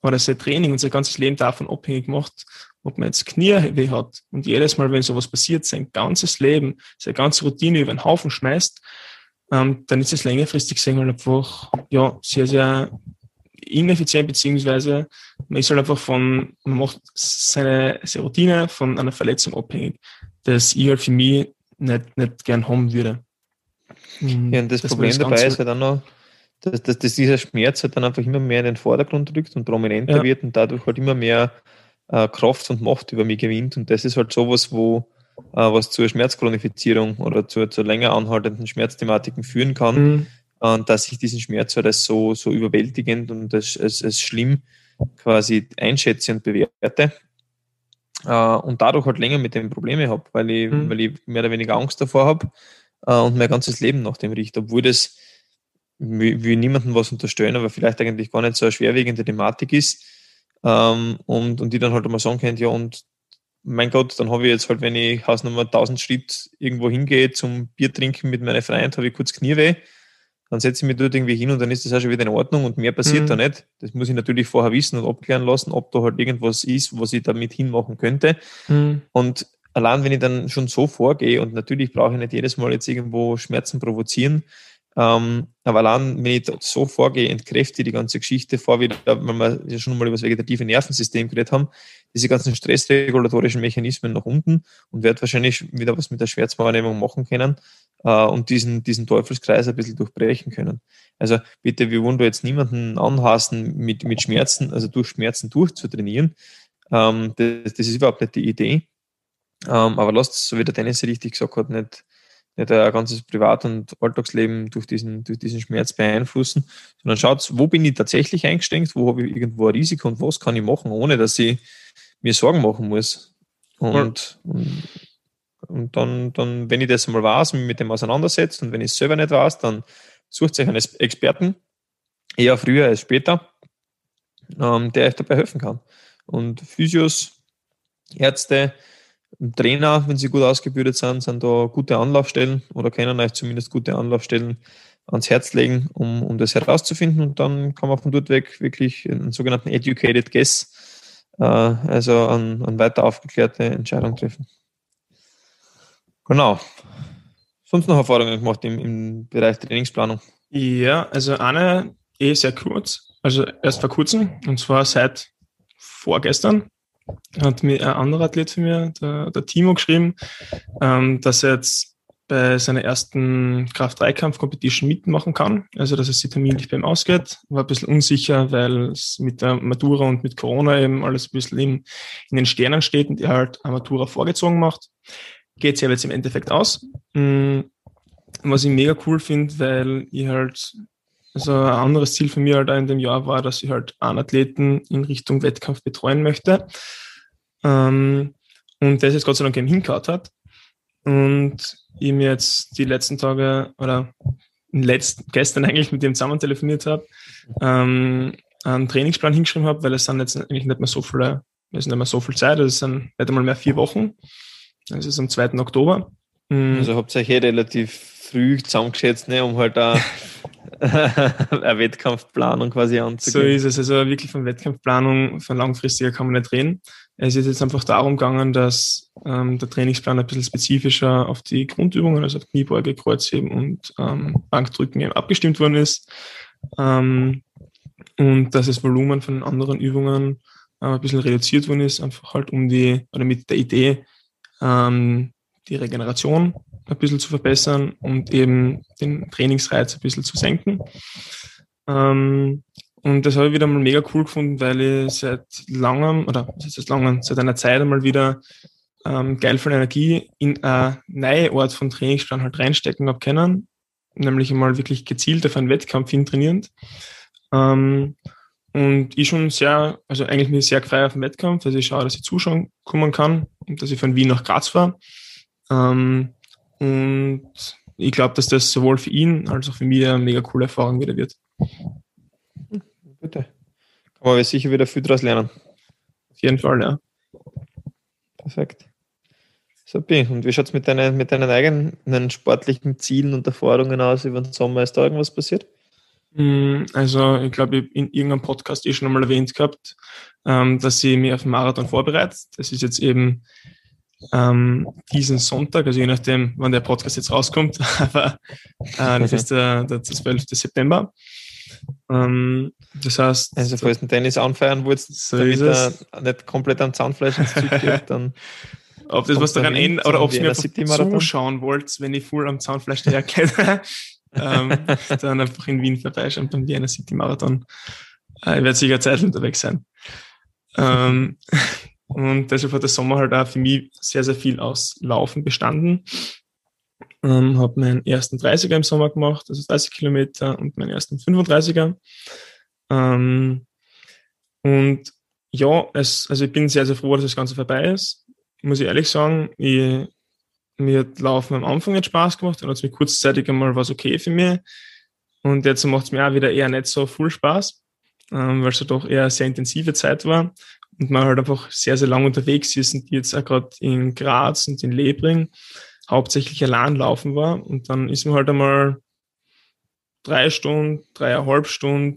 oder sein Training und sein ganzes Leben davon abhängig macht, ob man jetzt Knieweh hat und jedes Mal, wenn sowas passiert, sein ganzes Leben, seine ganze Routine über den Haufen schmeißt, ähm, dann ist es längerfristig gesehen halt einfach ja, sehr, sehr ineffizient, beziehungsweise man ist halt einfach von, man macht seine, seine Routine von einer Verletzung abhängig, das ich halt für mich nicht, nicht gern haben würde. Ja, und das, das Problem dabei ist halt auch noch, dass, dass, dass, dieser Schmerz halt dann einfach immer mehr in den Vordergrund rückt und prominenter ja. wird und dadurch halt immer mehr äh, Kraft und Macht über mich gewinnt. Und das ist halt sowas, wo äh, was zur Schmerzchronifizierung oder zur, zur länger anhaltenden Schmerzthematiken führen kann. Mhm und dass ich diesen Schmerz halt als so, so überwältigend und als, als, als schlimm quasi einschätze und bewerte. Uh, und dadurch halt länger mit dem Probleme habe, weil ich, mhm. weil ich mehr oder weniger Angst davor habe uh, und mein ganzes Leben nach dem riecht, obwohl das wie, wie niemandem was unterstellen, aber vielleicht eigentlich gar nicht so eine schwerwiegende Thematik ist. Ähm, und, und die dann halt immer sagen können, ja, und mein Gott, dann habe ich jetzt halt, wenn ich Hausnummer 1000 Schritt irgendwo hingehe zum Bier trinken mit meiner Freund, habe ich kurz Knieweh dann setze ich mich dort irgendwie hin und dann ist das auch schon wieder in Ordnung und mehr passiert mhm. da nicht. Das muss ich natürlich vorher wissen und abklären lassen, ob da halt irgendwas ist, was ich damit hinmachen könnte. Mhm. Und allein wenn ich dann schon so vorgehe und natürlich brauche ich nicht jedes Mal jetzt irgendwo Schmerzen provozieren, ähm, aber allein, wenn ich so vorgehe, entkräfte die ganze Geschichte vor, wieder, weil wir ja schon mal über das vegetative Nervensystem geredet haben, diese ganzen stressregulatorischen Mechanismen nach unten und werde wahrscheinlich wieder was mit der Schmerzwahrnehmung machen können äh, und diesen, diesen Teufelskreis ein bisschen durchbrechen können. Also bitte, wir wollen da jetzt niemanden anhassen, mit, mit Schmerzen, also durch Schmerzen durchzutrainieren. Ähm, das, das ist überhaupt nicht die Idee. Ähm, aber lasst, so wie der Dennis richtig gesagt hat, nicht nicht ein ganzes Privat- und Alltagsleben durch diesen, durch diesen Schmerz beeinflussen, sondern schaut, wo bin ich tatsächlich eingeschränkt, wo habe ich irgendwo ein Risiko und was kann ich machen, ohne dass ich mir Sorgen machen muss. Und, ja. und, und, dann, dann, wenn ich das mal weiß, mich mit dem auseinandersetzt und wenn ich es selber nicht weiß, dann sucht sich einen Experten, eher früher als später, ähm, der euch dabei helfen kann. Und Physios, Ärzte, Trainer, wenn sie gut ausgebildet sind, sind da gute Anlaufstellen oder können euch zumindest gute Anlaufstellen ans Herz legen, um, um das herauszufinden. Und dann kann man von dort weg wirklich einen sogenannten Educated Guess, äh, also an, an weiter aufgeklärte Entscheidung treffen. Genau. Sonst noch Erfahrungen gemacht im, im Bereich Trainingsplanung? Ja, also eine eh sehr kurz, also erst vor kurzem, und zwar seit vorgestern hat mir ein anderer Athlet von mir, der, der Timo, geschrieben, ähm, dass er jetzt bei seiner ersten Kraft-3-Kampf-Competition mitmachen kann. Also, dass es sich terminlich beim ausgeht. War ein bisschen unsicher, weil es mit der Matura und mit Corona eben alles ein bisschen in, in den Sternen steht und er halt eine Matura vorgezogen macht. Geht sich aber jetzt im Endeffekt aus. Mhm. Was ich mega cool finde, weil ich halt also ein anderes Ziel von mir halt in dem Jahr war, dass ich halt einen Athleten in Richtung Wettkampf betreuen möchte. Ähm, und das jetzt Gott sei Dank eben hingehauen hat. Und ich mir jetzt die letzten Tage oder letzten, gestern <laughs> eigentlich mit dem zusammen telefoniert habe, ähm, einen Trainingsplan hingeschrieben habe, weil es sind jetzt eigentlich nicht mehr so viele, es ist nicht mehr so viel Zeit, es sind nicht einmal mehr vier Wochen. Es ist am 2. Oktober. Mhm. Also euch hier relativ früh zusammengeschätzt, ne, um halt da <laughs> eine Wettkampfplanung quasi anzugehen. So ist es. Also wirklich von Wettkampfplanung, von langfristiger kann man nicht reden. Es ist jetzt einfach darum gegangen, dass ähm, der Trainingsplan ein bisschen spezifischer auf die Grundübungen, also auf Kniebeuge, Kreuzheben und ähm, Bankdrücken eben abgestimmt worden ist. Ähm, und dass das Volumen von anderen Übungen äh, ein bisschen reduziert worden ist, einfach halt um die, oder mit der Idee, ähm, die Regeneration ein bisschen zu verbessern und eben den Trainingsreiz ein bisschen zu senken. Ähm, und das habe ich wieder mal mega cool gefunden, weil ich seit langem, oder was heißt langem, seit einer Zeit einmal wieder ähm, geil von Energie in eine neue Art von Trainingsplan halt reinstecken habe können, nämlich einmal wirklich gezielt auf einen Wettkampf hin trainierend. Ähm, und ich schon sehr, also eigentlich ich sehr frei auf dem Wettkampf, also ich schaue, dass ich zuschauen kommen kann und dass ich von Wien nach Graz fahre. Ähm, und ich glaube, dass das sowohl für ihn als auch für mich eine mega coole Erfahrung wieder wird. Bitte. Kann man sicher wieder viel daraus lernen. Auf jeden Fall, ja. Perfekt. Super. Und wie schaut es mit deinen, mit deinen eigenen sportlichen Zielen und Erfahrungen aus über den Sommer? Ist da irgendwas passiert? Mm, also, ich glaube, ich in irgendeinem Podcast eh schon einmal erwähnt gehabt, ähm, dass ich mich auf den Marathon vorbereite. Das ist jetzt eben ähm, diesen Sonntag, also je nachdem, wann der Podcast jetzt rauskommt, <laughs> aber äh, das ist der, der 12. September. Ähm, das heißt. Also, falls du Tennis anfeiern wolltest, so damit er nicht komplett am Zahnfleisch ins Zug geht, <laughs> dann. ob das was daran ändert, oder ob ihr mir zuschauen wollt, wenn ich voll am Zahnfleisch daherkenne, <laughs> ähm, dann einfach in Wien vorbeischauen beim Vienna City Marathon. Äh, ich werde sicher Zeit unterwegs sein. Ähm, und deshalb hat der Sommer halt auch für mich sehr, sehr viel aus Laufen bestanden. Ähm, habe meinen ersten 30er im Sommer gemacht, also 30 Kilometer und meinen ersten 35er. Ähm, und ja, es, also ich bin sehr, sehr froh, dass das Ganze vorbei ist. Muss ich ehrlich sagen, ich, mir hat Laufen am Anfang jetzt Spaß gemacht, dann hat es mir kurzzeitig einmal was okay für mich. Und jetzt macht es mir auch wieder eher nicht so viel Spaß, ähm, weil es ja doch eher eine sehr intensive Zeit war und man halt einfach sehr, sehr lang unterwegs ist und jetzt auch gerade in Graz und in Lebring hauptsächlich allein laufen war. Und dann ist man halt einmal drei Stunden, dreieinhalb Stunden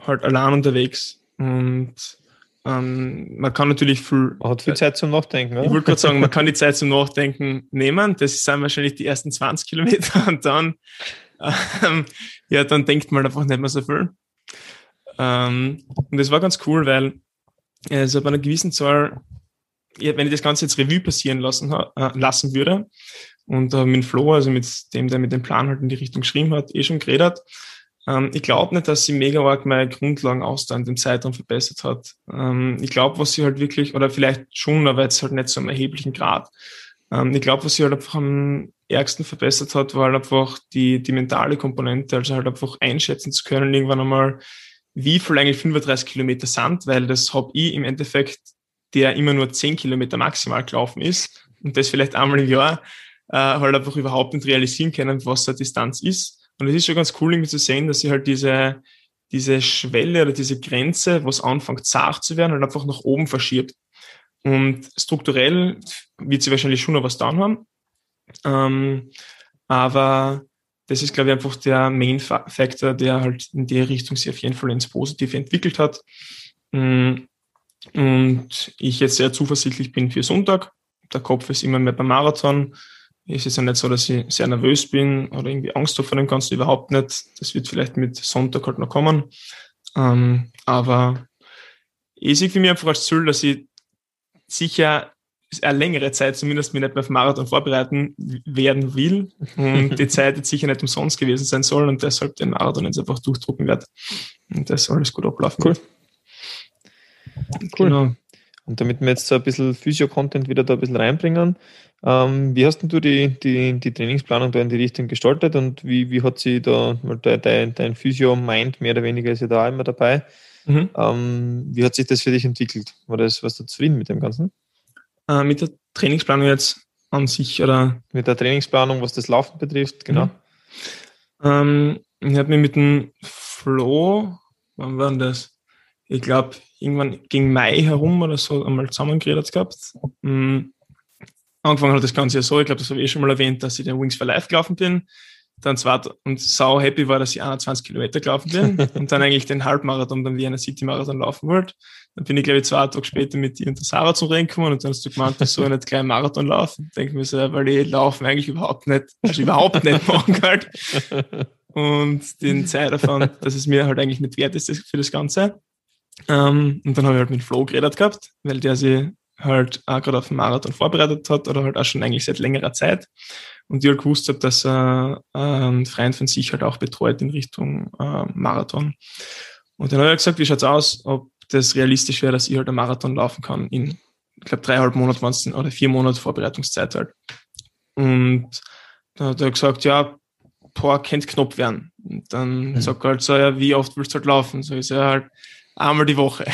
halt allein unterwegs. Und ähm, man kann natürlich viel. Man hat viel Zeit zum Nachdenken. Ich wollte gerade sagen, man kann die <laughs> Zeit zum Nachdenken nehmen. Das sind wahrscheinlich die ersten 20 Kilometer <laughs> und dann, ähm, ja, dann denkt man einfach nicht mehr so viel. Ähm, und das war ganz cool, weil also bei einer gewissen Zahl wenn ich das Ganze jetzt Revue passieren lassen, äh, lassen würde und äh, mit Flo, also mit dem, der mit dem Plan halt in die Richtung geschrieben hat, eh schon geredet, ähm, ich glaube nicht, dass sie mega arg meine Grundlagen aus in dem Zeitraum verbessert hat. Ähm, ich glaube, was sie halt wirklich, oder vielleicht schon, aber jetzt halt nicht so im erheblichen Grad. Ähm, ich glaube, was sie halt einfach am ärgsten verbessert hat, war halt einfach die, die mentale Komponente, also halt einfach einschätzen zu können, irgendwann einmal, wie viel eigentlich 35 Kilometer sind, weil das habe ich im Endeffekt der immer nur 10 Kilometer maximal gelaufen ist und das vielleicht einmal im Jahr äh, halt einfach überhaupt nicht realisieren können, was so eine Distanz ist. Und es ist schon ganz cool irgendwie zu sehen, dass sie halt diese, diese Schwelle oder diese Grenze, was anfängt zart zu werden, halt einfach nach oben verschiebt. Und strukturell wird sie wahrscheinlich schon noch was da haben. Ähm, aber das ist, glaube ich, einfach der Main Factor, der halt in der Richtung sich auf jeden Fall ins Positive entwickelt hat. Mm, und ich jetzt sehr zuversichtlich bin für Sonntag. Der Kopf ist immer mehr beim Marathon. Es ist ja nicht so, dass ich sehr nervös bin oder irgendwie Angst habe vor dem Ganzen, überhaupt nicht. Das wird vielleicht mit Sonntag halt noch kommen. Ähm, aber ich sehe für mich einfach als Ziel, dass ich sicher eine längere Zeit zumindest mir nicht mehr auf Marathon vorbereiten werden will und <laughs> die Zeit jetzt sicher nicht umsonst gewesen sein soll und deshalb den Marathon jetzt einfach durchdrucken werde und das soll alles gut ablaufen. Cool. Cool. Genau. Und damit wir jetzt so ein bisschen Physio-Content wieder da ein bisschen reinbringen, ähm, wie hast du die, die, die Trainingsplanung da in die Richtung gestaltet und wie, wie hat sie da, dein, dein Physio-Mind mehr oder weniger ist ja da immer dabei. Mhm. Ähm, wie hat sich das für dich entwickelt? War das, was du zufrieden mit dem Ganzen? Äh, mit der Trainingsplanung jetzt an sich oder? Mit der Trainingsplanung, was das Laufen betrifft, genau. Mhm. Ähm, ich habe mir mit dem Flo, wann war denn das? ich glaube, irgendwann gegen Mai herum oder so einmal zusammengeredet gehabt. Mhm. Angefangen hat das Ganze ja so, ich glaube, das habe ich eh schon mal erwähnt, dass ich den Wings for Life gelaufen bin. Dann zwar und sau happy war, dass ich 21 Kilometer gelaufen bin <laughs> und dann eigentlich den Halbmarathon, dann Vienna City Marathon laufen wollte. Dann bin ich, glaube ich, zwei Tage später mit dir und der Sarah zum Rennen gekommen und dann hast du gemeint, <laughs> nicht gleich einen Marathon laufen. Denke mir so, weil ich laufen eigentlich überhaupt nicht, also überhaupt nicht machen halt. Und den Zeitaufwand, dass es mir halt eigentlich nicht wert ist für das Ganze. Ähm, und dann habe ich halt mit Flo geredet gehabt, weil der sich halt auch gerade auf den Marathon vorbereitet hat oder halt auch schon eigentlich seit längerer Zeit. Und ich halt gewusst habe, dass er einen Freund von sich halt auch betreut in Richtung äh, Marathon. Und dann habe ich gesagt, wie schaut's aus, ob das realistisch wäre, dass ich halt einen Marathon laufen kann in, ich glaube, dreieinhalb Monate waren es oder vier Monate Vorbereitungszeit halt. Und dann hat er gesagt, ja, boah, kennt knapp werden. Und dann mhm. sagt er halt so, ja, wie oft willst du halt laufen? So ist er halt einmal die Woche.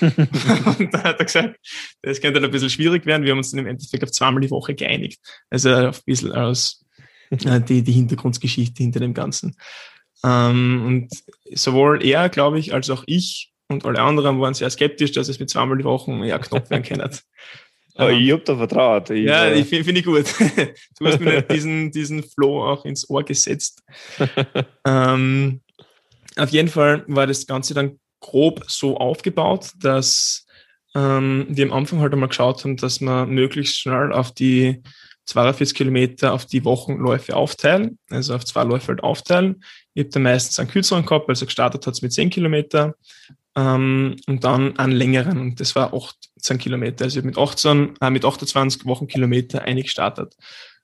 <laughs> und dann hat er gesagt, das könnte ein bisschen schwierig werden. Wir haben uns dann im Endeffekt auf zweimal die Woche geeinigt. Also auf ein bisschen aus äh, die, die Hintergrundgeschichte hinter dem Ganzen. Ähm, und sowohl er, glaube ich, als auch ich und alle anderen waren sehr skeptisch, dass es mit zweimal die Woche eher knapp werden kann. <laughs> Aber ähm, ich hab da vertraut. Ich ja, ich finde find ich gut. <laughs> du hast mir diesen, diesen Flow auch ins Ohr gesetzt. ähm, auf jeden Fall war das Ganze dann grob so aufgebaut, dass ähm, wir am Anfang halt einmal geschaut haben, dass wir möglichst schnell auf die 42 Kilometer auf die Wochenläufe aufteilen, also auf zwei Läufe halt aufteilen. Ich habe dann meistens einen kürzeren gehabt, also gestartet hat es mit 10 Kilometer ähm, und dann einen längeren und das war 18 Kilometer. Also ich habe mit 18, äh, mit 28 Wochenkilometer eingestartet.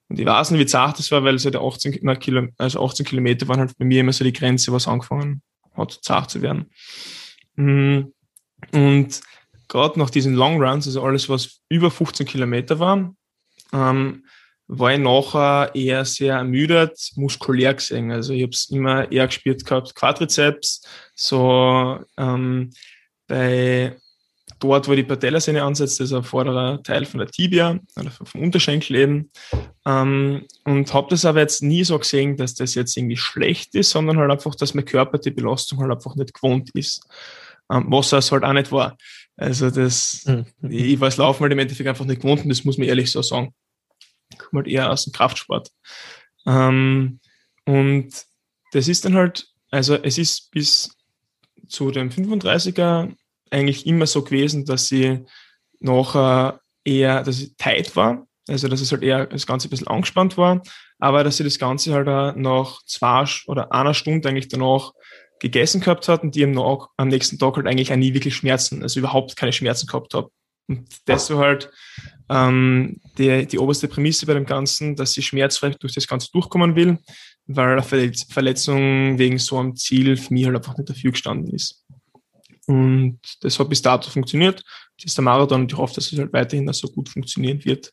Und ich weiß nicht, wie zart das war, weil so der 18, na, also 18 Kilometer waren halt bei mir immer so die Grenze, was angefangen hat, zart zu werden. Mm, und gerade nach diesen Long Runs, also alles, was über 15 Kilometer war, ähm, war ich nachher eher sehr ermüdet, muskulär gesehen. Also ich habe es immer eher gespürt gehabt, Quadrizeps, so ähm, bei dort, wo die Patellasehne ansetzt, ist ein vorderer Teil von der Tibia oder vom Unterschenkel eben. Ähm, und habe das aber jetzt nie so gesehen, dass das jetzt irgendwie schlecht ist, sondern halt einfach, dass mein Körper die Belastung halt einfach nicht gewohnt ist. Ähm, was es halt auch nicht war. Also das, mhm. ich weiß Laufen halt im Endeffekt einfach nicht gewohnt und das muss man ehrlich so sagen. Ich komme halt eher aus dem Kraftsport. Ähm, und das ist dann halt, also es ist bis zu dem 35er eigentlich immer so gewesen, dass sie nachher eher, dass es tight war, also dass es halt eher das Ganze ein bisschen angespannt war, aber dass sie das Ganze halt auch nach zwei oder einer Stunde eigentlich danach gegessen gehabt hat und die am, nächsten Tag halt eigentlich auch nie wirklich Schmerzen, also überhaupt keine Schmerzen gehabt habe. Und das war halt ähm, die, die oberste Prämisse bei dem Ganzen, dass sie schmerzfrei durch das Ganze durchkommen will, weil eine Verletzung wegen so einem Ziel für mich halt einfach nicht dafür gestanden ist. Und das hat bis dato funktioniert. Das ist der Marathon und ich hoffe, dass es halt weiterhin so gut funktionieren wird.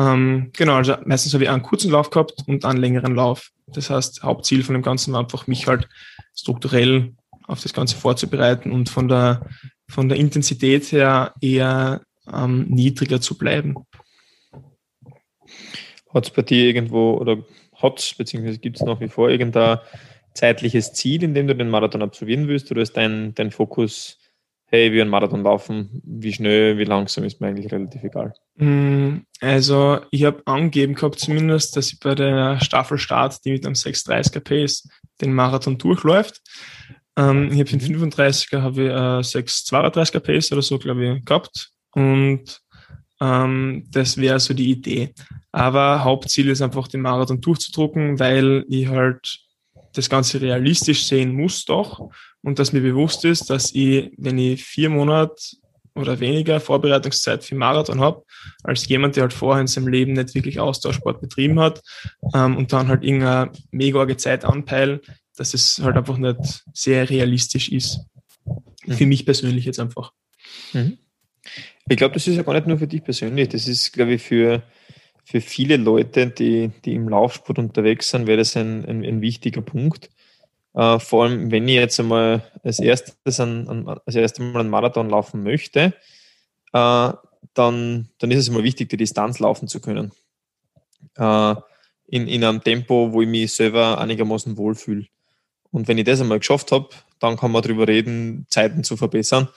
Ähm, genau, also meistens habe ich einen kurzen Lauf gehabt und einen längeren Lauf. Das heißt, Hauptziel von dem Ganzen war einfach, mich halt strukturell auf das Ganze vorzubereiten und von der, von der Intensität her eher ähm, niedriger zu bleiben. Hat es bei dir irgendwo oder hat es, beziehungsweise gibt es nach wie vor irgendein zeitliches Ziel, in dem du den Marathon absolvieren willst, oder ist dein, dein Fokus, hey, wir einen Marathon laufen, wie schnell, wie langsam ist mir eigentlich relativ egal? Mm, also ich habe angegeben gehabt zumindest, dass ich bei der Staffel Start, die mit einem 630er Pace den Marathon durchläuft. Ähm, ich habe den 35er habe ich äh, 632er Pace oder so, glaube ich, gehabt. Und ähm, das wäre so die Idee. Aber Hauptziel ist einfach, den Marathon durchzudrucken, weil ich halt das Ganze realistisch sehen muss doch und dass mir bewusst ist, dass ich, wenn ich vier Monate oder weniger Vorbereitungszeit für Marathon habe, als jemand, der halt vorher in seinem Leben nicht wirklich Austauschsport betrieben hat ähm, und dann halt irgendeine mega Zeit anpeilen, dass es halt einfach nicht sehr realistisch ist. Mhm. Für mich persönlich jetzt einfach. Mhm. Ich glaube, das ist ja gar nicht nur für dich persönlich, das ist, glaube ich, für, für viele Leute, die, die im Laufsport unterwegs sind, wäre das ein, ein, ein wichtiger Punkt. Uh, vor allem, wenn ich jetzt einmal als erstes, an, an, als erstes Mal einen Marathon laufen möchte, uh, dann, dann ist es immer wichtig, die Distanz laufen zu können. Uh, in, in einem Tempo, wo ich mich selber einigermaßen wohlfühle. Und wenn ich das einmal geschafft habe, dann kann man darüber reden, Zeiten zu verbessern.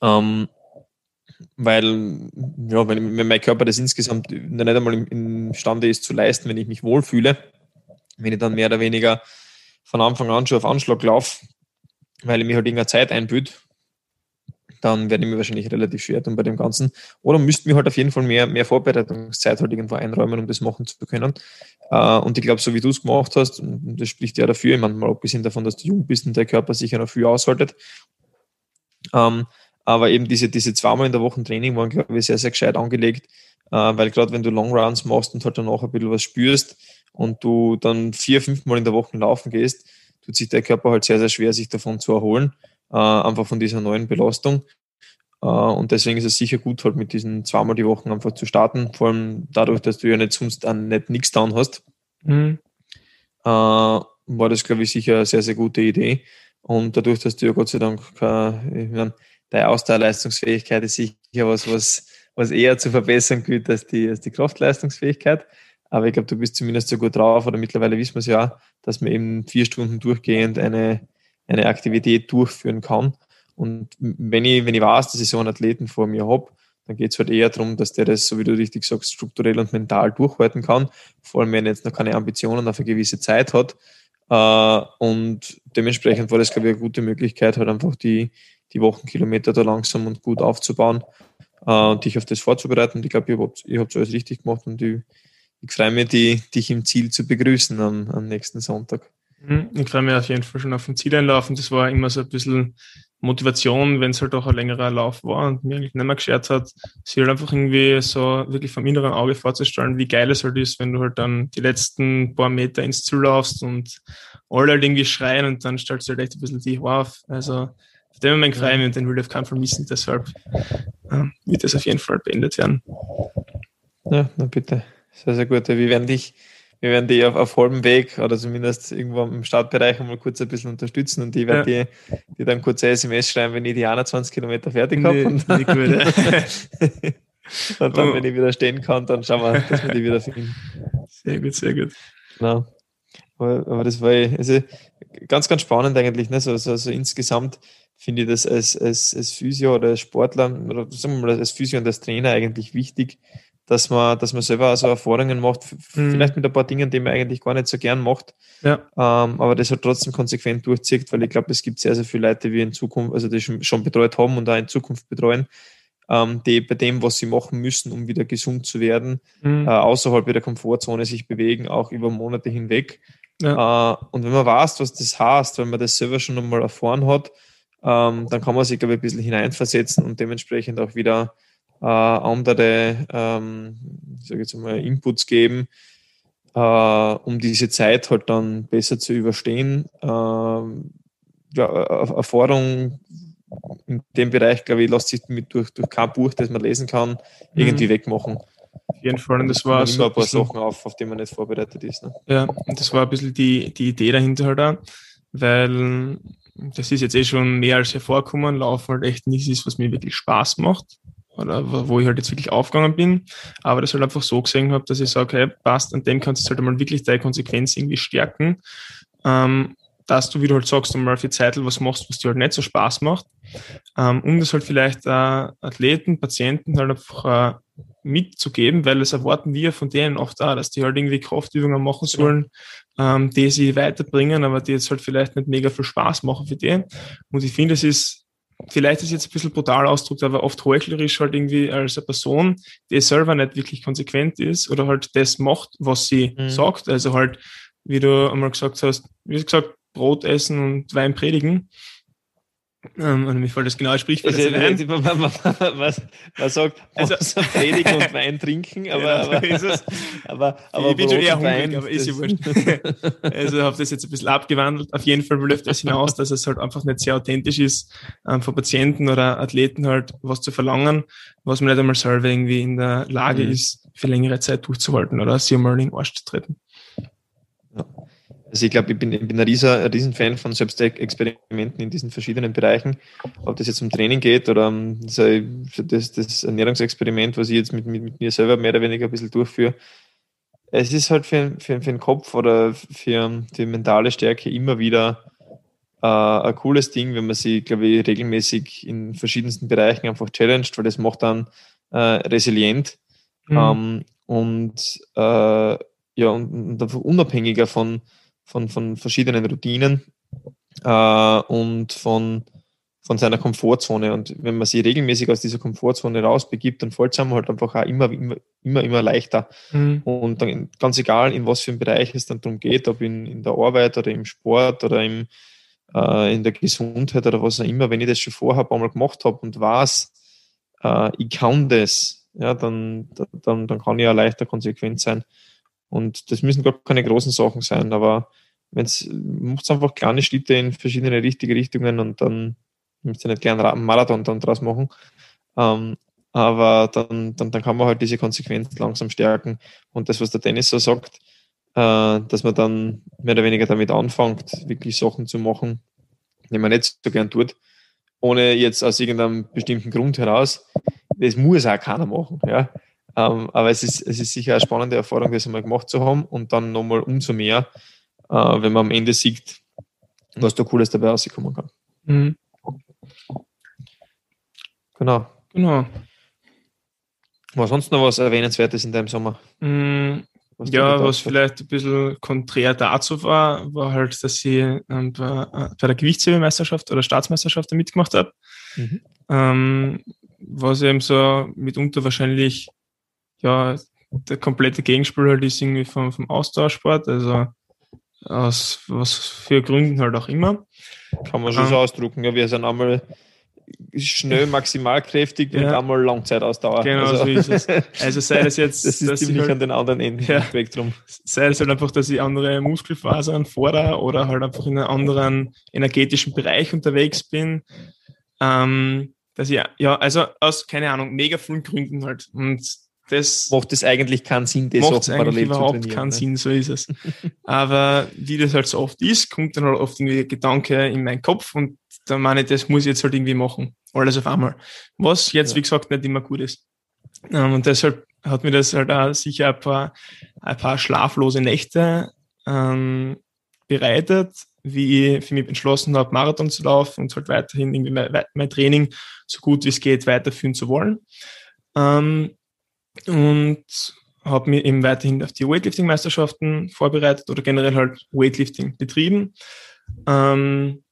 Ähm, weil, ja, wenn, wenn mein Körper das insgesamt nicht einmal imstande ist zu leisten, wenn ich mich wohlfühle, wenn ich dann mehr oder weniger von Anfang an schon auf Anschlag laufe, weil ich mir halt irgendeine Zeit einbüht, dann werde ich mir wahrscheinlich relativ schwer tun bei dem Ganzen. Oder müsste mir halt auf jeden Fall mehr, mehr Vorbereitungszeit halt irgendwo einräumen, um das machen zu können. Äh, und ich glaube, so wie du es gemacht hast, das spricht ja dafür, ich meine, mal abgesehen davon, dass du jung bist und der Körper sicher noch viel aushaltet, Ähm, aber eben diese, diese zweimal in der Woche Training waren, glaube ich, sehr, sehr gescheit angelegt, äh, weil gerade wenn du Long Runs machst und halt danach ein bisschen was spürst und du dann vier, fünfmal in der Woche laufen gehst, tut sich der Körper halt sehr, sehr schwer, sich davon zu erholen, äh, einfach von dieser neuen Belastung. Äh, und deswegen ist es sicher gut, halt mit diesen zweimal die Woche einfach zu starten, vor allem dadurch, dass du ja nicht sonst an nicht nichts down hast. Mhm. War das, glaube ich, sicher eine sehr, sehr gute Idee. Und dadurch, dass du ja Gott sei Dank, ich meine, deine Ausdauerleistungsfähigkeit ist sicher was, was, was eher zu verbessern gilt als die, als die Kraftleistungsfähigkeit. Aber ich glaube, du bist zumindest so gut drauf, oder mittlerweile wissen wir es ja, dass man eben vier Stunden durchgehend eine, eine Aktivität durchführen kann. Und wenn ich, wenn ich weiß, dass ich so einen Athleten vor mir habe, dann geht es halt eher darum, dass der das, so wie du richtig sagst, strukturell und mental durchhalten kann. Vor allem, wenn er jetzt noch keine Ambitionen auf eine gewisse Zeit hat. Äh, und dementsprechend war das, glaube ich, eine gute Möglichkeit, halt einfach die, die Wochenkilometer da langsam und gut aufzubauen äh, und dich auf das vorzubereiten. Ich glaube, ihr habt es alles richtig gemacht und ich, ich freue mich, die, dich im Ziel zu begrüßen am, am nächsten Sonntag. Mhm, ich freue mich auf jeden Fall schon auf den Zieleinlauf und das war immer so ein bisschen Motivation, wenn es halt auch ein längerer Lauf war und mir eigentlich nicht mehr geschert hat, sich halt einfach irgendwie so wirklich vom inneren Auge vorzustellen, wie geil es halt ist, wenn du halt dann die letzten paar Meter ins Ziel laufst und alle halt irgendwie schreien und dann stellst du halt echt ein bisschen die auf. Also auf dem Moment freue ich mich und den will ich auf keinen Fall missen, deshalb äh, wird das auf jeden Fall beendet werden. Ja, na bitte. Sehr, sehr gut. Wir werden dich wir werden die auf, auf halbem Weg oder zumindest irgendwo im Startbereich mal kurz ein bisschen unterstützen und ich werde ja. die, die dann kurz SMS schreiben, wenn ich die 21 Kilometer fertig habe. Nee, und, <laughs> <laughs> und dann, oh. wenn ich wieder stehen kann, dann schauen wir, dass wir die wieder finden. Sehr gut, sehr gut. Genau. Aber, aber das war also ganz, ganz spannend eigentlich. Ne? So, so, so insgesamt finde ich das als, als, als Physio oder als Sportler oder sagen wir mal als Physio und als Trainer eigentlich wichtig, dass man, dass man selber also Erfahrungen macht, mhm. vielleicht mit ein paar Dingen, die man eigentlich gar nicht so gern macht, ja. ähm, aber das halt trotzdem konsequent durchzieht, weil ich glaube, es gibt sehr, sehr viele Leute, die in Zukunft, also die schon, schon betreut haben und auch in Zukunft betreuen, ähm, die bei dem, was sie machen müssen, um wieder gesund zu werden, mhm. äh, außerhalb der Komfortzone sich bewegen, auch über Monate hinweg. Ja. Äh, und wenn man weiß, was das heißt, wenn man das selber schon einmal erfahren hat, ähm, dann kann man sich, glaube ich, ein bisschen hineinversetzen und dementsprechend auch wieder äh, andere ähm, sag jetzt mal, Inputs geben, äh, um diese Zeit halt dann besser zu überstehen. Ähm, ja, Erfahrung in dem Bereich, glaube ich, lässt sich mit durch, durch kein Buch, das man lesen kann, irgendwie mhm. wegmachen. Auf jeden Fall. Und das war so ein paar Sachen auf, auf die man nicht vorbereitet ist. Ne? Ja, und das war ein bisschen die, die Idee dahinter halt auch, weil das ist jetzt eh schon mehr als hervorkommen, Laufen halt echt nichts ist, was mir wirklich Spaß macht oder wo ich halt jetzt wirklich aufgegangen bin, aber das halt einfach so gesehen habe, dass ich sage, hey, passt, an dem kannst du halt einmal wirklich deine Konsequenz irgendwie stärken, ähm, dass du, wie du halt sagst, einmal für Zeit was machst, was dir halt nicht so Spaß macht, ähm, um das halt vielleicht äh, Athleten, Patienten halt einfach äh, mitzugeben, weil das erwarten wir von denen oft da, dass die halt irgendwie Kraftübungen machen sollen, ja. Ähm, die sie weiterbringen, aber die jetzt halt vielleicht nicht mega viel Spaß machen für die. Und ich finde, es ist vielleicht ist jetzt ein bisschen brutal ausdrückt, aber oft heuchlerisch halt irgendwie als eine Person, die selber nicht wirklich konsequent ist oder halt das macht, was sie mhm. sagt. Also halt, wie du einmal gesagt hast, wie gesagt, Brot essen und Wein predigen. Ähm, und mir fällt das genaue Sprichwort also, ein. Man, man, man, sagt, also, predigen und Wein trinken, <laughs> aber, ja, aber, ist aber, aber ich bin schon eher hungrig, aber ist ja wurscht. <laughs> also habe das jetzt ein bisschen abgewandelt. Auf jeden Fall läuft das hinaus, dass es halt einfach nicht sehr authentisch ist, ähm, von Patienten oder Athleten halt was zu verlangen, was man nicht einmal selber irgendwie in der Lage mhm. ist, für längere Zeit durchzuhalten oder sie einmal in den Arsch zu treten. Also ich glaube, ich bin, ich bin ein, riesen, ein riesen Fan von Selbstexperimenten in diesen verschiedenen Bereichen. Ob das jetzt um Training geht oder um das, das Ernährungsexperiment, was ich jetzt mit, mit, mit, mir selber mehr oder weniger ein bisschen durchführe. Es ist halt für, für, für den Kopf oder für die mentale Stärke immer wieder äh, ein cooles Ding, wenn man sie, glaube ich, regelmäßig in verschiedensten Bereichen einfach challenged, weil das macht dann äh, resilient mhm. ähm, und äh, ja, und, und unabhängiger von, von, von verschiedenen Routinen äh, und von, von seiner Komfortzone. Und wenn man sich regelmäßig aus dieser Komfortzone rausbegibt, dann fällt es einem halt einfach auch immer, immer, immer, immer leichter. Mhm. Und dann ganz egal, in was für einem Bereich es dann darum geht, ob in, in der Arbeit oder im Sport oder im, äh, in der Gesundheit oder was auch immer, wenn ich das schon vorher einmal gemacht habe und weiß, äh, ich kann das, ja, dann, dann, dann kann ich ja leichter konsequent sein. Und das müssen gar keine großen Sachen sein, aber wenn es macht einfach kleine Schritte in verschiedene richtige Richtungen und dann müsst ihr nicht gerne einen Marathon dann draus machen. Ähm, aber dann, dann, dann kann man halt diese Konsequenz langsam stärken. Und das, was der Dennis so sagt, äh, dass man dann mehr oder weniger damit anfängt, wirklich Sachen zu machen, die man nicht so gern tut, ohne jetzt aus irgendeinem bestimmten Grund heraus. Das muss auch keiner machen. Ja. Ähm, aber es ist, es ist sicher eine spannende Erfahrung, das einmal gemacht zu haben und dann nochmal umso mehr, äh, wenn man am Ende sieht, was da Cooles dabei rauskommen kann. Mhm. Genau. Genau. War sonst noch was Erwähnenswertes in deinem Sommer? Mhm. Was ja, was vielleicht ein bisschen konträr dazu war, war halt, dass ich ähm, bei, äh, bei, der Gewichtshebemeisterschaft oder Staatsmeisterschaft mitgemacht habe. Mhm. Ähm, was eben so mitunter wahrscheinlich ja der komplette Gegenspiel halt ist irgendwie vom, vom Austauschsport, also aus was für Gründen halt auch immer. Kann man schon ähm, so ausdrucken. Ja, wir sind einmal schnell maximalkräftig ja. und einmal Langzeitausdauer. Genau, also, so ist es. <laughs> Also sei es jetzt, das ist ziemlich halt, an den anderen Enden ja, Spektrum. Sei es halt einfach, dass ich andere Muskelfasern fordere oder halt einfach in einem anderen energetischen Bereich unterwegs bin. Ähm, dass ich, ja, also aus, keine Ahnung, mega vielen Gründen halt. Und das macht es eigentlich keinen Sinn, das macht parallel überhaupt keinen ne? Sinn, so ist es. <laughs> Aber wie das halt so oft ist, kommt dann halt oft irgendwie der Gedanke in meinen Kopf und dann meine ich, das muss ich jetzt halt irgendwie machen. Alles auf einmal. Was jetzt, ja. wie gesagt, nicht immer gut ist. Ähm, und deshalb hat mir das halt auch sicher ein paar, ein paar schlaflose Nächte ähm, bereitet, wie ich für mich entschlossen habe, Marathon zu laufen und halt weiterhin irgendwie mein, mein Training so gut wie es geht weiterführen zu wollen. Ähm, und habe mich eben weiterhin auf die Weightlifting-Meisterschaften vorbereitet oder generell halt Weightlifting betrieben. Ähm,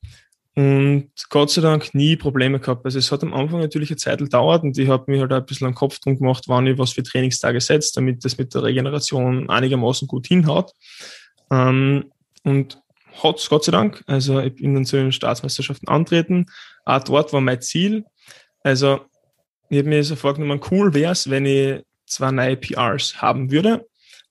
und Gott sei Dank nie Probleme gehabt. Also es hat am Anfang natürlich eine Zeit gedauert und ich habe mir halt ein bisschen einen Kopf drum gemacht, wann ich was für Trainingstage setze, damit das mit der Regeneration einigermaßen gut hinhaut. Ähm, und hat es Gott sei Dank. Also ich bin dann zu den Staatsmeisterschaften antreten. Auch dort war mein Ziel. Also ich habe mir so vorgenommen, cool wäre es, wenn ich zwar neue PRs haben würde,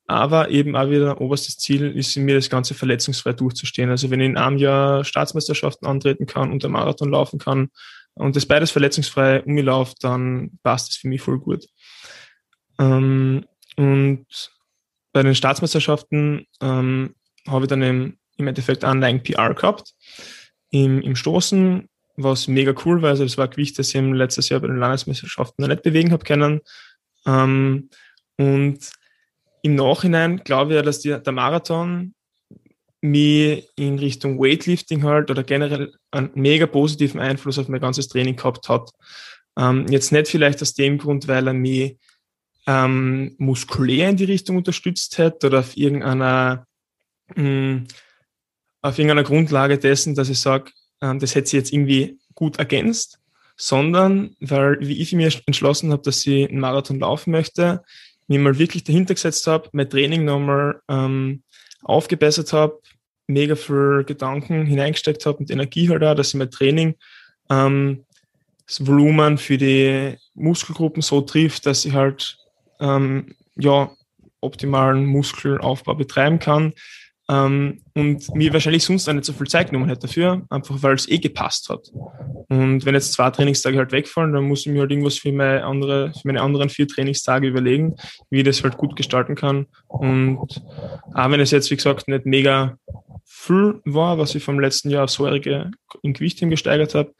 aber eben auch wieder oberstes Ziel ist mir das Ganze verletzungsfrei durchzustehen. Also wenn ich in einem Jahr Staatsmeisterschaften antreten kann und der Marathon laufen kann und das beides verletzungsfrei umgelaufen, dann passt es für mich voll gut. Ähm, und bei den Staatsmeisterschaften ähm, habe ich dann im, im Endeffekt einen Line PR gehabt im, im Stoßen, was mega cool war. Also das war ein Gewicht, das ich im letztes Jahr bei den Landesmeisterschaften noch nicht bewegen habe können. Ähm, und im Nachhinein glaube ich ja, dass die, der Marathon mir in Richtung Weightlifting halt oder generell einen mega positiven Einfluss auf mein ganzes Training gehabt hat. Ähm, jetzt nicht vielleicht aus dem Grund, weil er mich ähm, muskulär in die Richtung unterstützt hätte oder auf irgendeiner, mh, hm, auf irgendeiner Grundlage dessen, dass ich sage, ähm, das hätte sie jetzt irgendwie gut ergänzt, sondern weil, wie ich mir entschlossen habe, dass ich einen Marathon laufen möchte, mir mal wirklich dahinter gesetzt habe, mein Training nochmal ähm, aufgebessert habe, mega viel Gedanken hineingesteckt habe und Energie halt auch, dass ich mein Training ähm, das Volumen für die Muskelgruppen so trifft, dass ich halt ähm, ja optimalen Muskelaufbau betreiben kann, ähm, und mir wahrscheinlich sonst auch nicht so viel Zeit genommen hätte dafür, einfach weil es eh gepasst hat. Und wenn jetzt zwei Trainingstage halt wegfallen, dann muss ich mir halt irgendwas für meine, andere, für meine anderen vier Trainingstage überlegen, wie ich das halt gut gestalten kann. Und auch wenn es jetzt, wie gesagt, nicht mega viel war, was ich vom letzten Jahr aufs vorherige im Gewicht hin gesteigert habe,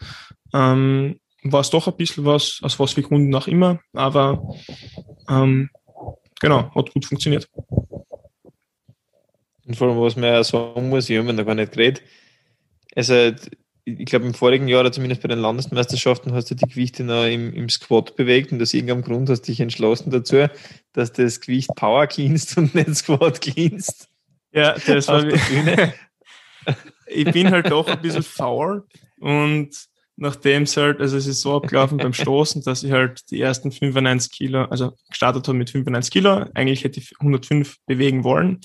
ähm, war es doch ein bisschen was, aus was für Gründen auch immer, aber ähm, genau, hat gut funktioniert. Und vor allem, was man ja sagen muss, ich habe noch gar nicht geredet. Also, ich glaube, im vorigen Jahr oder zumindest bei den Landesmeisterschaften hast du die Gewichte noch im, im Squat bewegt. Und aus irgendeinem Grund hast du dich entschlossen dazu, dass das Gewicht Power cleanst <laughs> und nicht Squat cleanst. Ja, das war <laughs> Ich bin halt doch ein bisschen faul. Und nachdem es halt, also es ist so abgelaufen beim Stoßen, dass ich halt die ersten 95 Kilo, also gestartet habe mit 95 Kilo, eigentlich hätte ich 105 bewegen wollen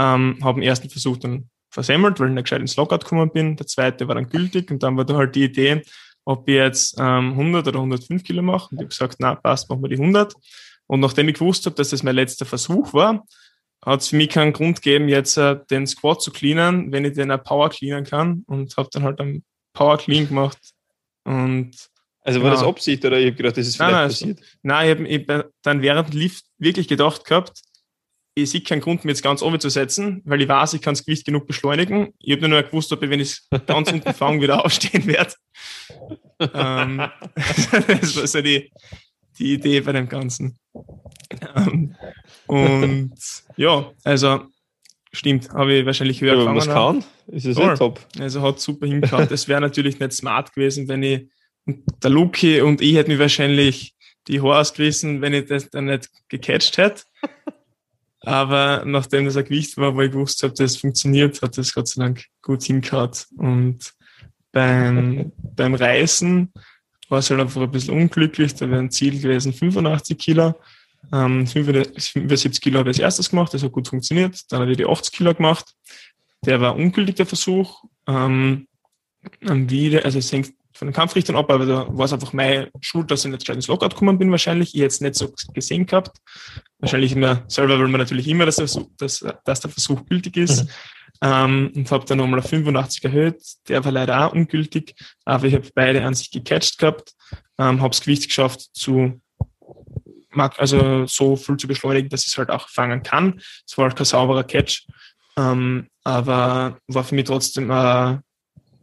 ähm, habe den ersten Versuch dann versemmelt, weil ich nicht gescheit ins Lockout gekommen bin. Der zweite war dann gültig und dann war da halt die Idee, ob ich jetzt ähm, 100 oder 105 Kilo mache. Und ich habe gesagt, na passt, machen wir die 100. Und nachdem ich gewusst habe, dass das mein letzter Versuch war, hat es für mich keinen Grund gegeben, jetzt äh, den Squat zu cleanen, wenn ich den auch Power cleanen kann. Und habe dann halt einen Power Clean gemacht. Und also war genau. das Absicht oder ich habe gedacht, das ist vielleicht nein, nein, passiert? Nein, ich habe hab dann während Lift wirklich gedacht gehabt, ich sehe keinen Grund, mir jetzt ganz oben zu setzen, weil ich weiß, ich kann das Gewicht genug beschleunigen. Ich habe nur gewusst, ob ich, wenn ich ganz unten <laughs> fange, wieder aufstehen werde. ähm, <laughs> das war so die, die Idee bei dem Ganzen. Ähm, und ja, also stimmt, habe ich wahrscheinlich höher ja, gefangen. Kann? Ist es eh top. Also hat super hingehauen. Das wäre natürlich nicht smart gewesen, wenn ich, der Luki und ich hätten mir wahrscheinlich die Haare ausgerissen, wenn ich das dann nicht gecatcht hätte. Aber nachdem das ein Gewicht war, wo ich gewusst habe, das funktioniert, hat das Gott sei Dank gut hingehauen. Und beim, <laughs> beim Reisen war es halt einfach ein bisschen unglücklich. Da wäre ein Ziel gewesen 85 Kilo. Ähm, 75 Kilo habe ich als erstes gemacht, das hat gut funktioniert. Dann habe ich die 80 Kilo gemacht. Der war ungültig, der Versuch. Ähm, wieder, also es hängt von den Kampfrichtern ab, aber da war es einfach meine Schuld, dass ich nicht ins Lockout gekommen bin wahrscheinlich. Ich hätte es nicht so gesehen gehabt. Wahrscheinlich immer, selber will man natürlich immer, dass der Versuch, dass, dass der Versuch gültig ist. Mhm. Ähm, und habe dann nochmal auf 85 erhöht. Der war leider auch ungültig, aber ich habe beide an sich gecatcht gehabt. Ähm, habe das Gewicht geschafft zu also so viel zu beschleunigen, dass ich es halt auch fangen kann. Es war halt kein sauberer Catch, ähm, aber war für mich trotzdem äh,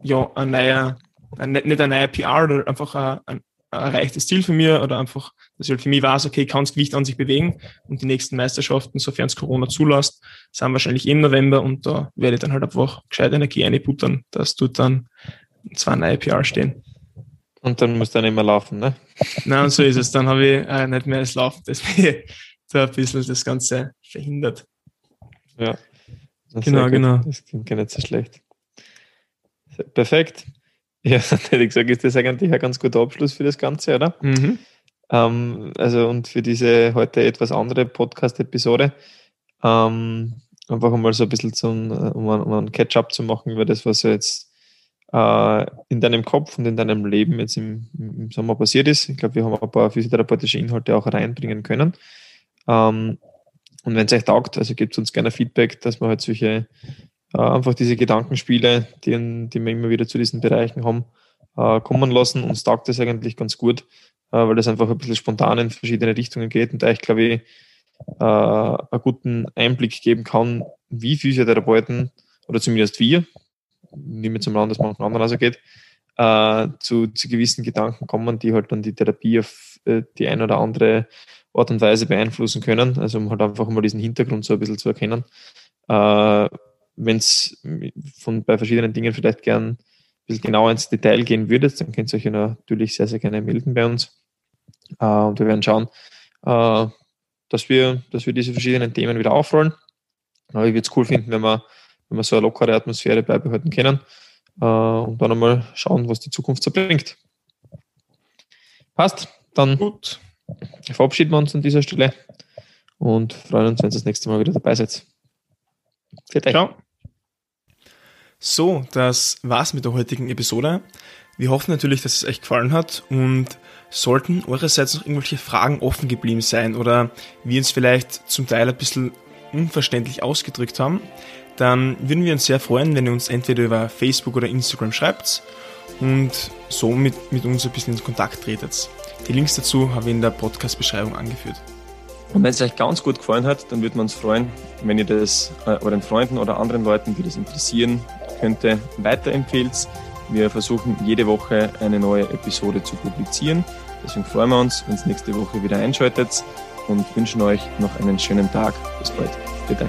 ja, ein neuer nicht ein neuer PR oder einfach ein, ein, erreichtes Ziel für mich oder einfach, dass halt für mich weiß, okay, ich kann das Gewicht an sich bewegen und die nächsten Meisterschaften, sofern es Corona zulässt, sind wahrscheinlich im November und da werde ich dann halt einfach gescheit Energie einputtern, dass dort dann zwei neue PR stehen. Und dann muss dann immer laufen, ne? Nein, und so ist es. Dann habe ich äh, nicht mehr das Laufen, das mir <laughs> da ein bisschen das Ganze verhindert. Ja. Genau, genau. Das klingt gar nicht so schlecht. Perfekt. Ja, <laughs> hätte ich gesagt, ist das eigentlich ein ganz guter Abschluss für das Ganze, oder? Mhm. Ähm, also und für diese heute etwas andere Podcast-Episode. Ähm, einfach mal so ein bisschen zum, um, um einen Catch-up zu machen über das, was jetzt äh, in deinem Kopf und in deinem Leben jetzt im, im Sommer passiert ist. Ich glaube, wir haben ein paar physiotherapeutische Inhalte auch reinbringen können. Ähm, und wenn es euch taugt, also gebt uns gerne Feedback, dass wir halt solche äh, einfach diese Gedankenspiele, die, die wir immer wieder zu diesen Bereichen haben, äh, kommen lassen. Uns taugt das eigentlich ganz gut, äh, weil das einfach ein bisschen spontan in verschiedene Richtungen geht und euch, glaube ich, äh, einen guten Einblick geben kann, wie Physiotherapeuten oder zumindest wir, nicht mehr zum Land, dass manchen anderen also geht, äh, zu, zu gewissen Gedanken kommen, die halt dann die Therapie auf äh, die eine oder andere Art und Weise beeinflussen können. Also um halt einfach mal diesen Hintergrund so ein bisschen zu erkennen. Äh, wenn es bei verschiedenen Dingen vielleicht gern ein bisschen genauer ins Detail gehen würdet, dann könnt ihr euch ja natürlich sehr, sehr gerne melden bei uns. Äh, und wir werden schauen, äh, dass, wir, dass wir diese verschiedenen Themen wieder aufrollen. Aber ich würde es cool finden, wenn wir, wenn wir so eine lockere Atmosphäre beibehalten können äh, und dann einmal schauen, was die Zukunft so bringt. Passt, dann Gut. verabschieden wir uns an dieser Stelle und freuen uns, wenn ihr das nächste Mal wieder dabei seid. Ciao. So, das war's mit der heutigen Episode. Wir hoffen natürlich, dass es euch gefallen hat und sollten eurerseits noch irgendwelche Fragen offen geblieben sein oder wir uns vielleicht zum Teil ein bisschen unverständlich ausgedrückt haben, dann würden wir uns sehr freuen, wenn ihr uns entweder über Facebook oder Instagram schreibt und somit mit uns ein bisschen in Kontakt tretet. Die Links dazu habe ich in der Podcast-Beschreibung angeführt. Und wenn es euch ganz gut gefallen hat, dann würden wir uns freuen, wenn ihr das äh, euren Freunden oder anderen Leuten, die das interessieren, könnte, weiterempfehlt. Wir versuchen jede Woche eine neue Episode zu publizieren. Deswegen freuen wir uns, wenn ihr nächste Woche wieder einschaltet und wünschen euch noch einen schönen Tag. Bis bald. Bitte.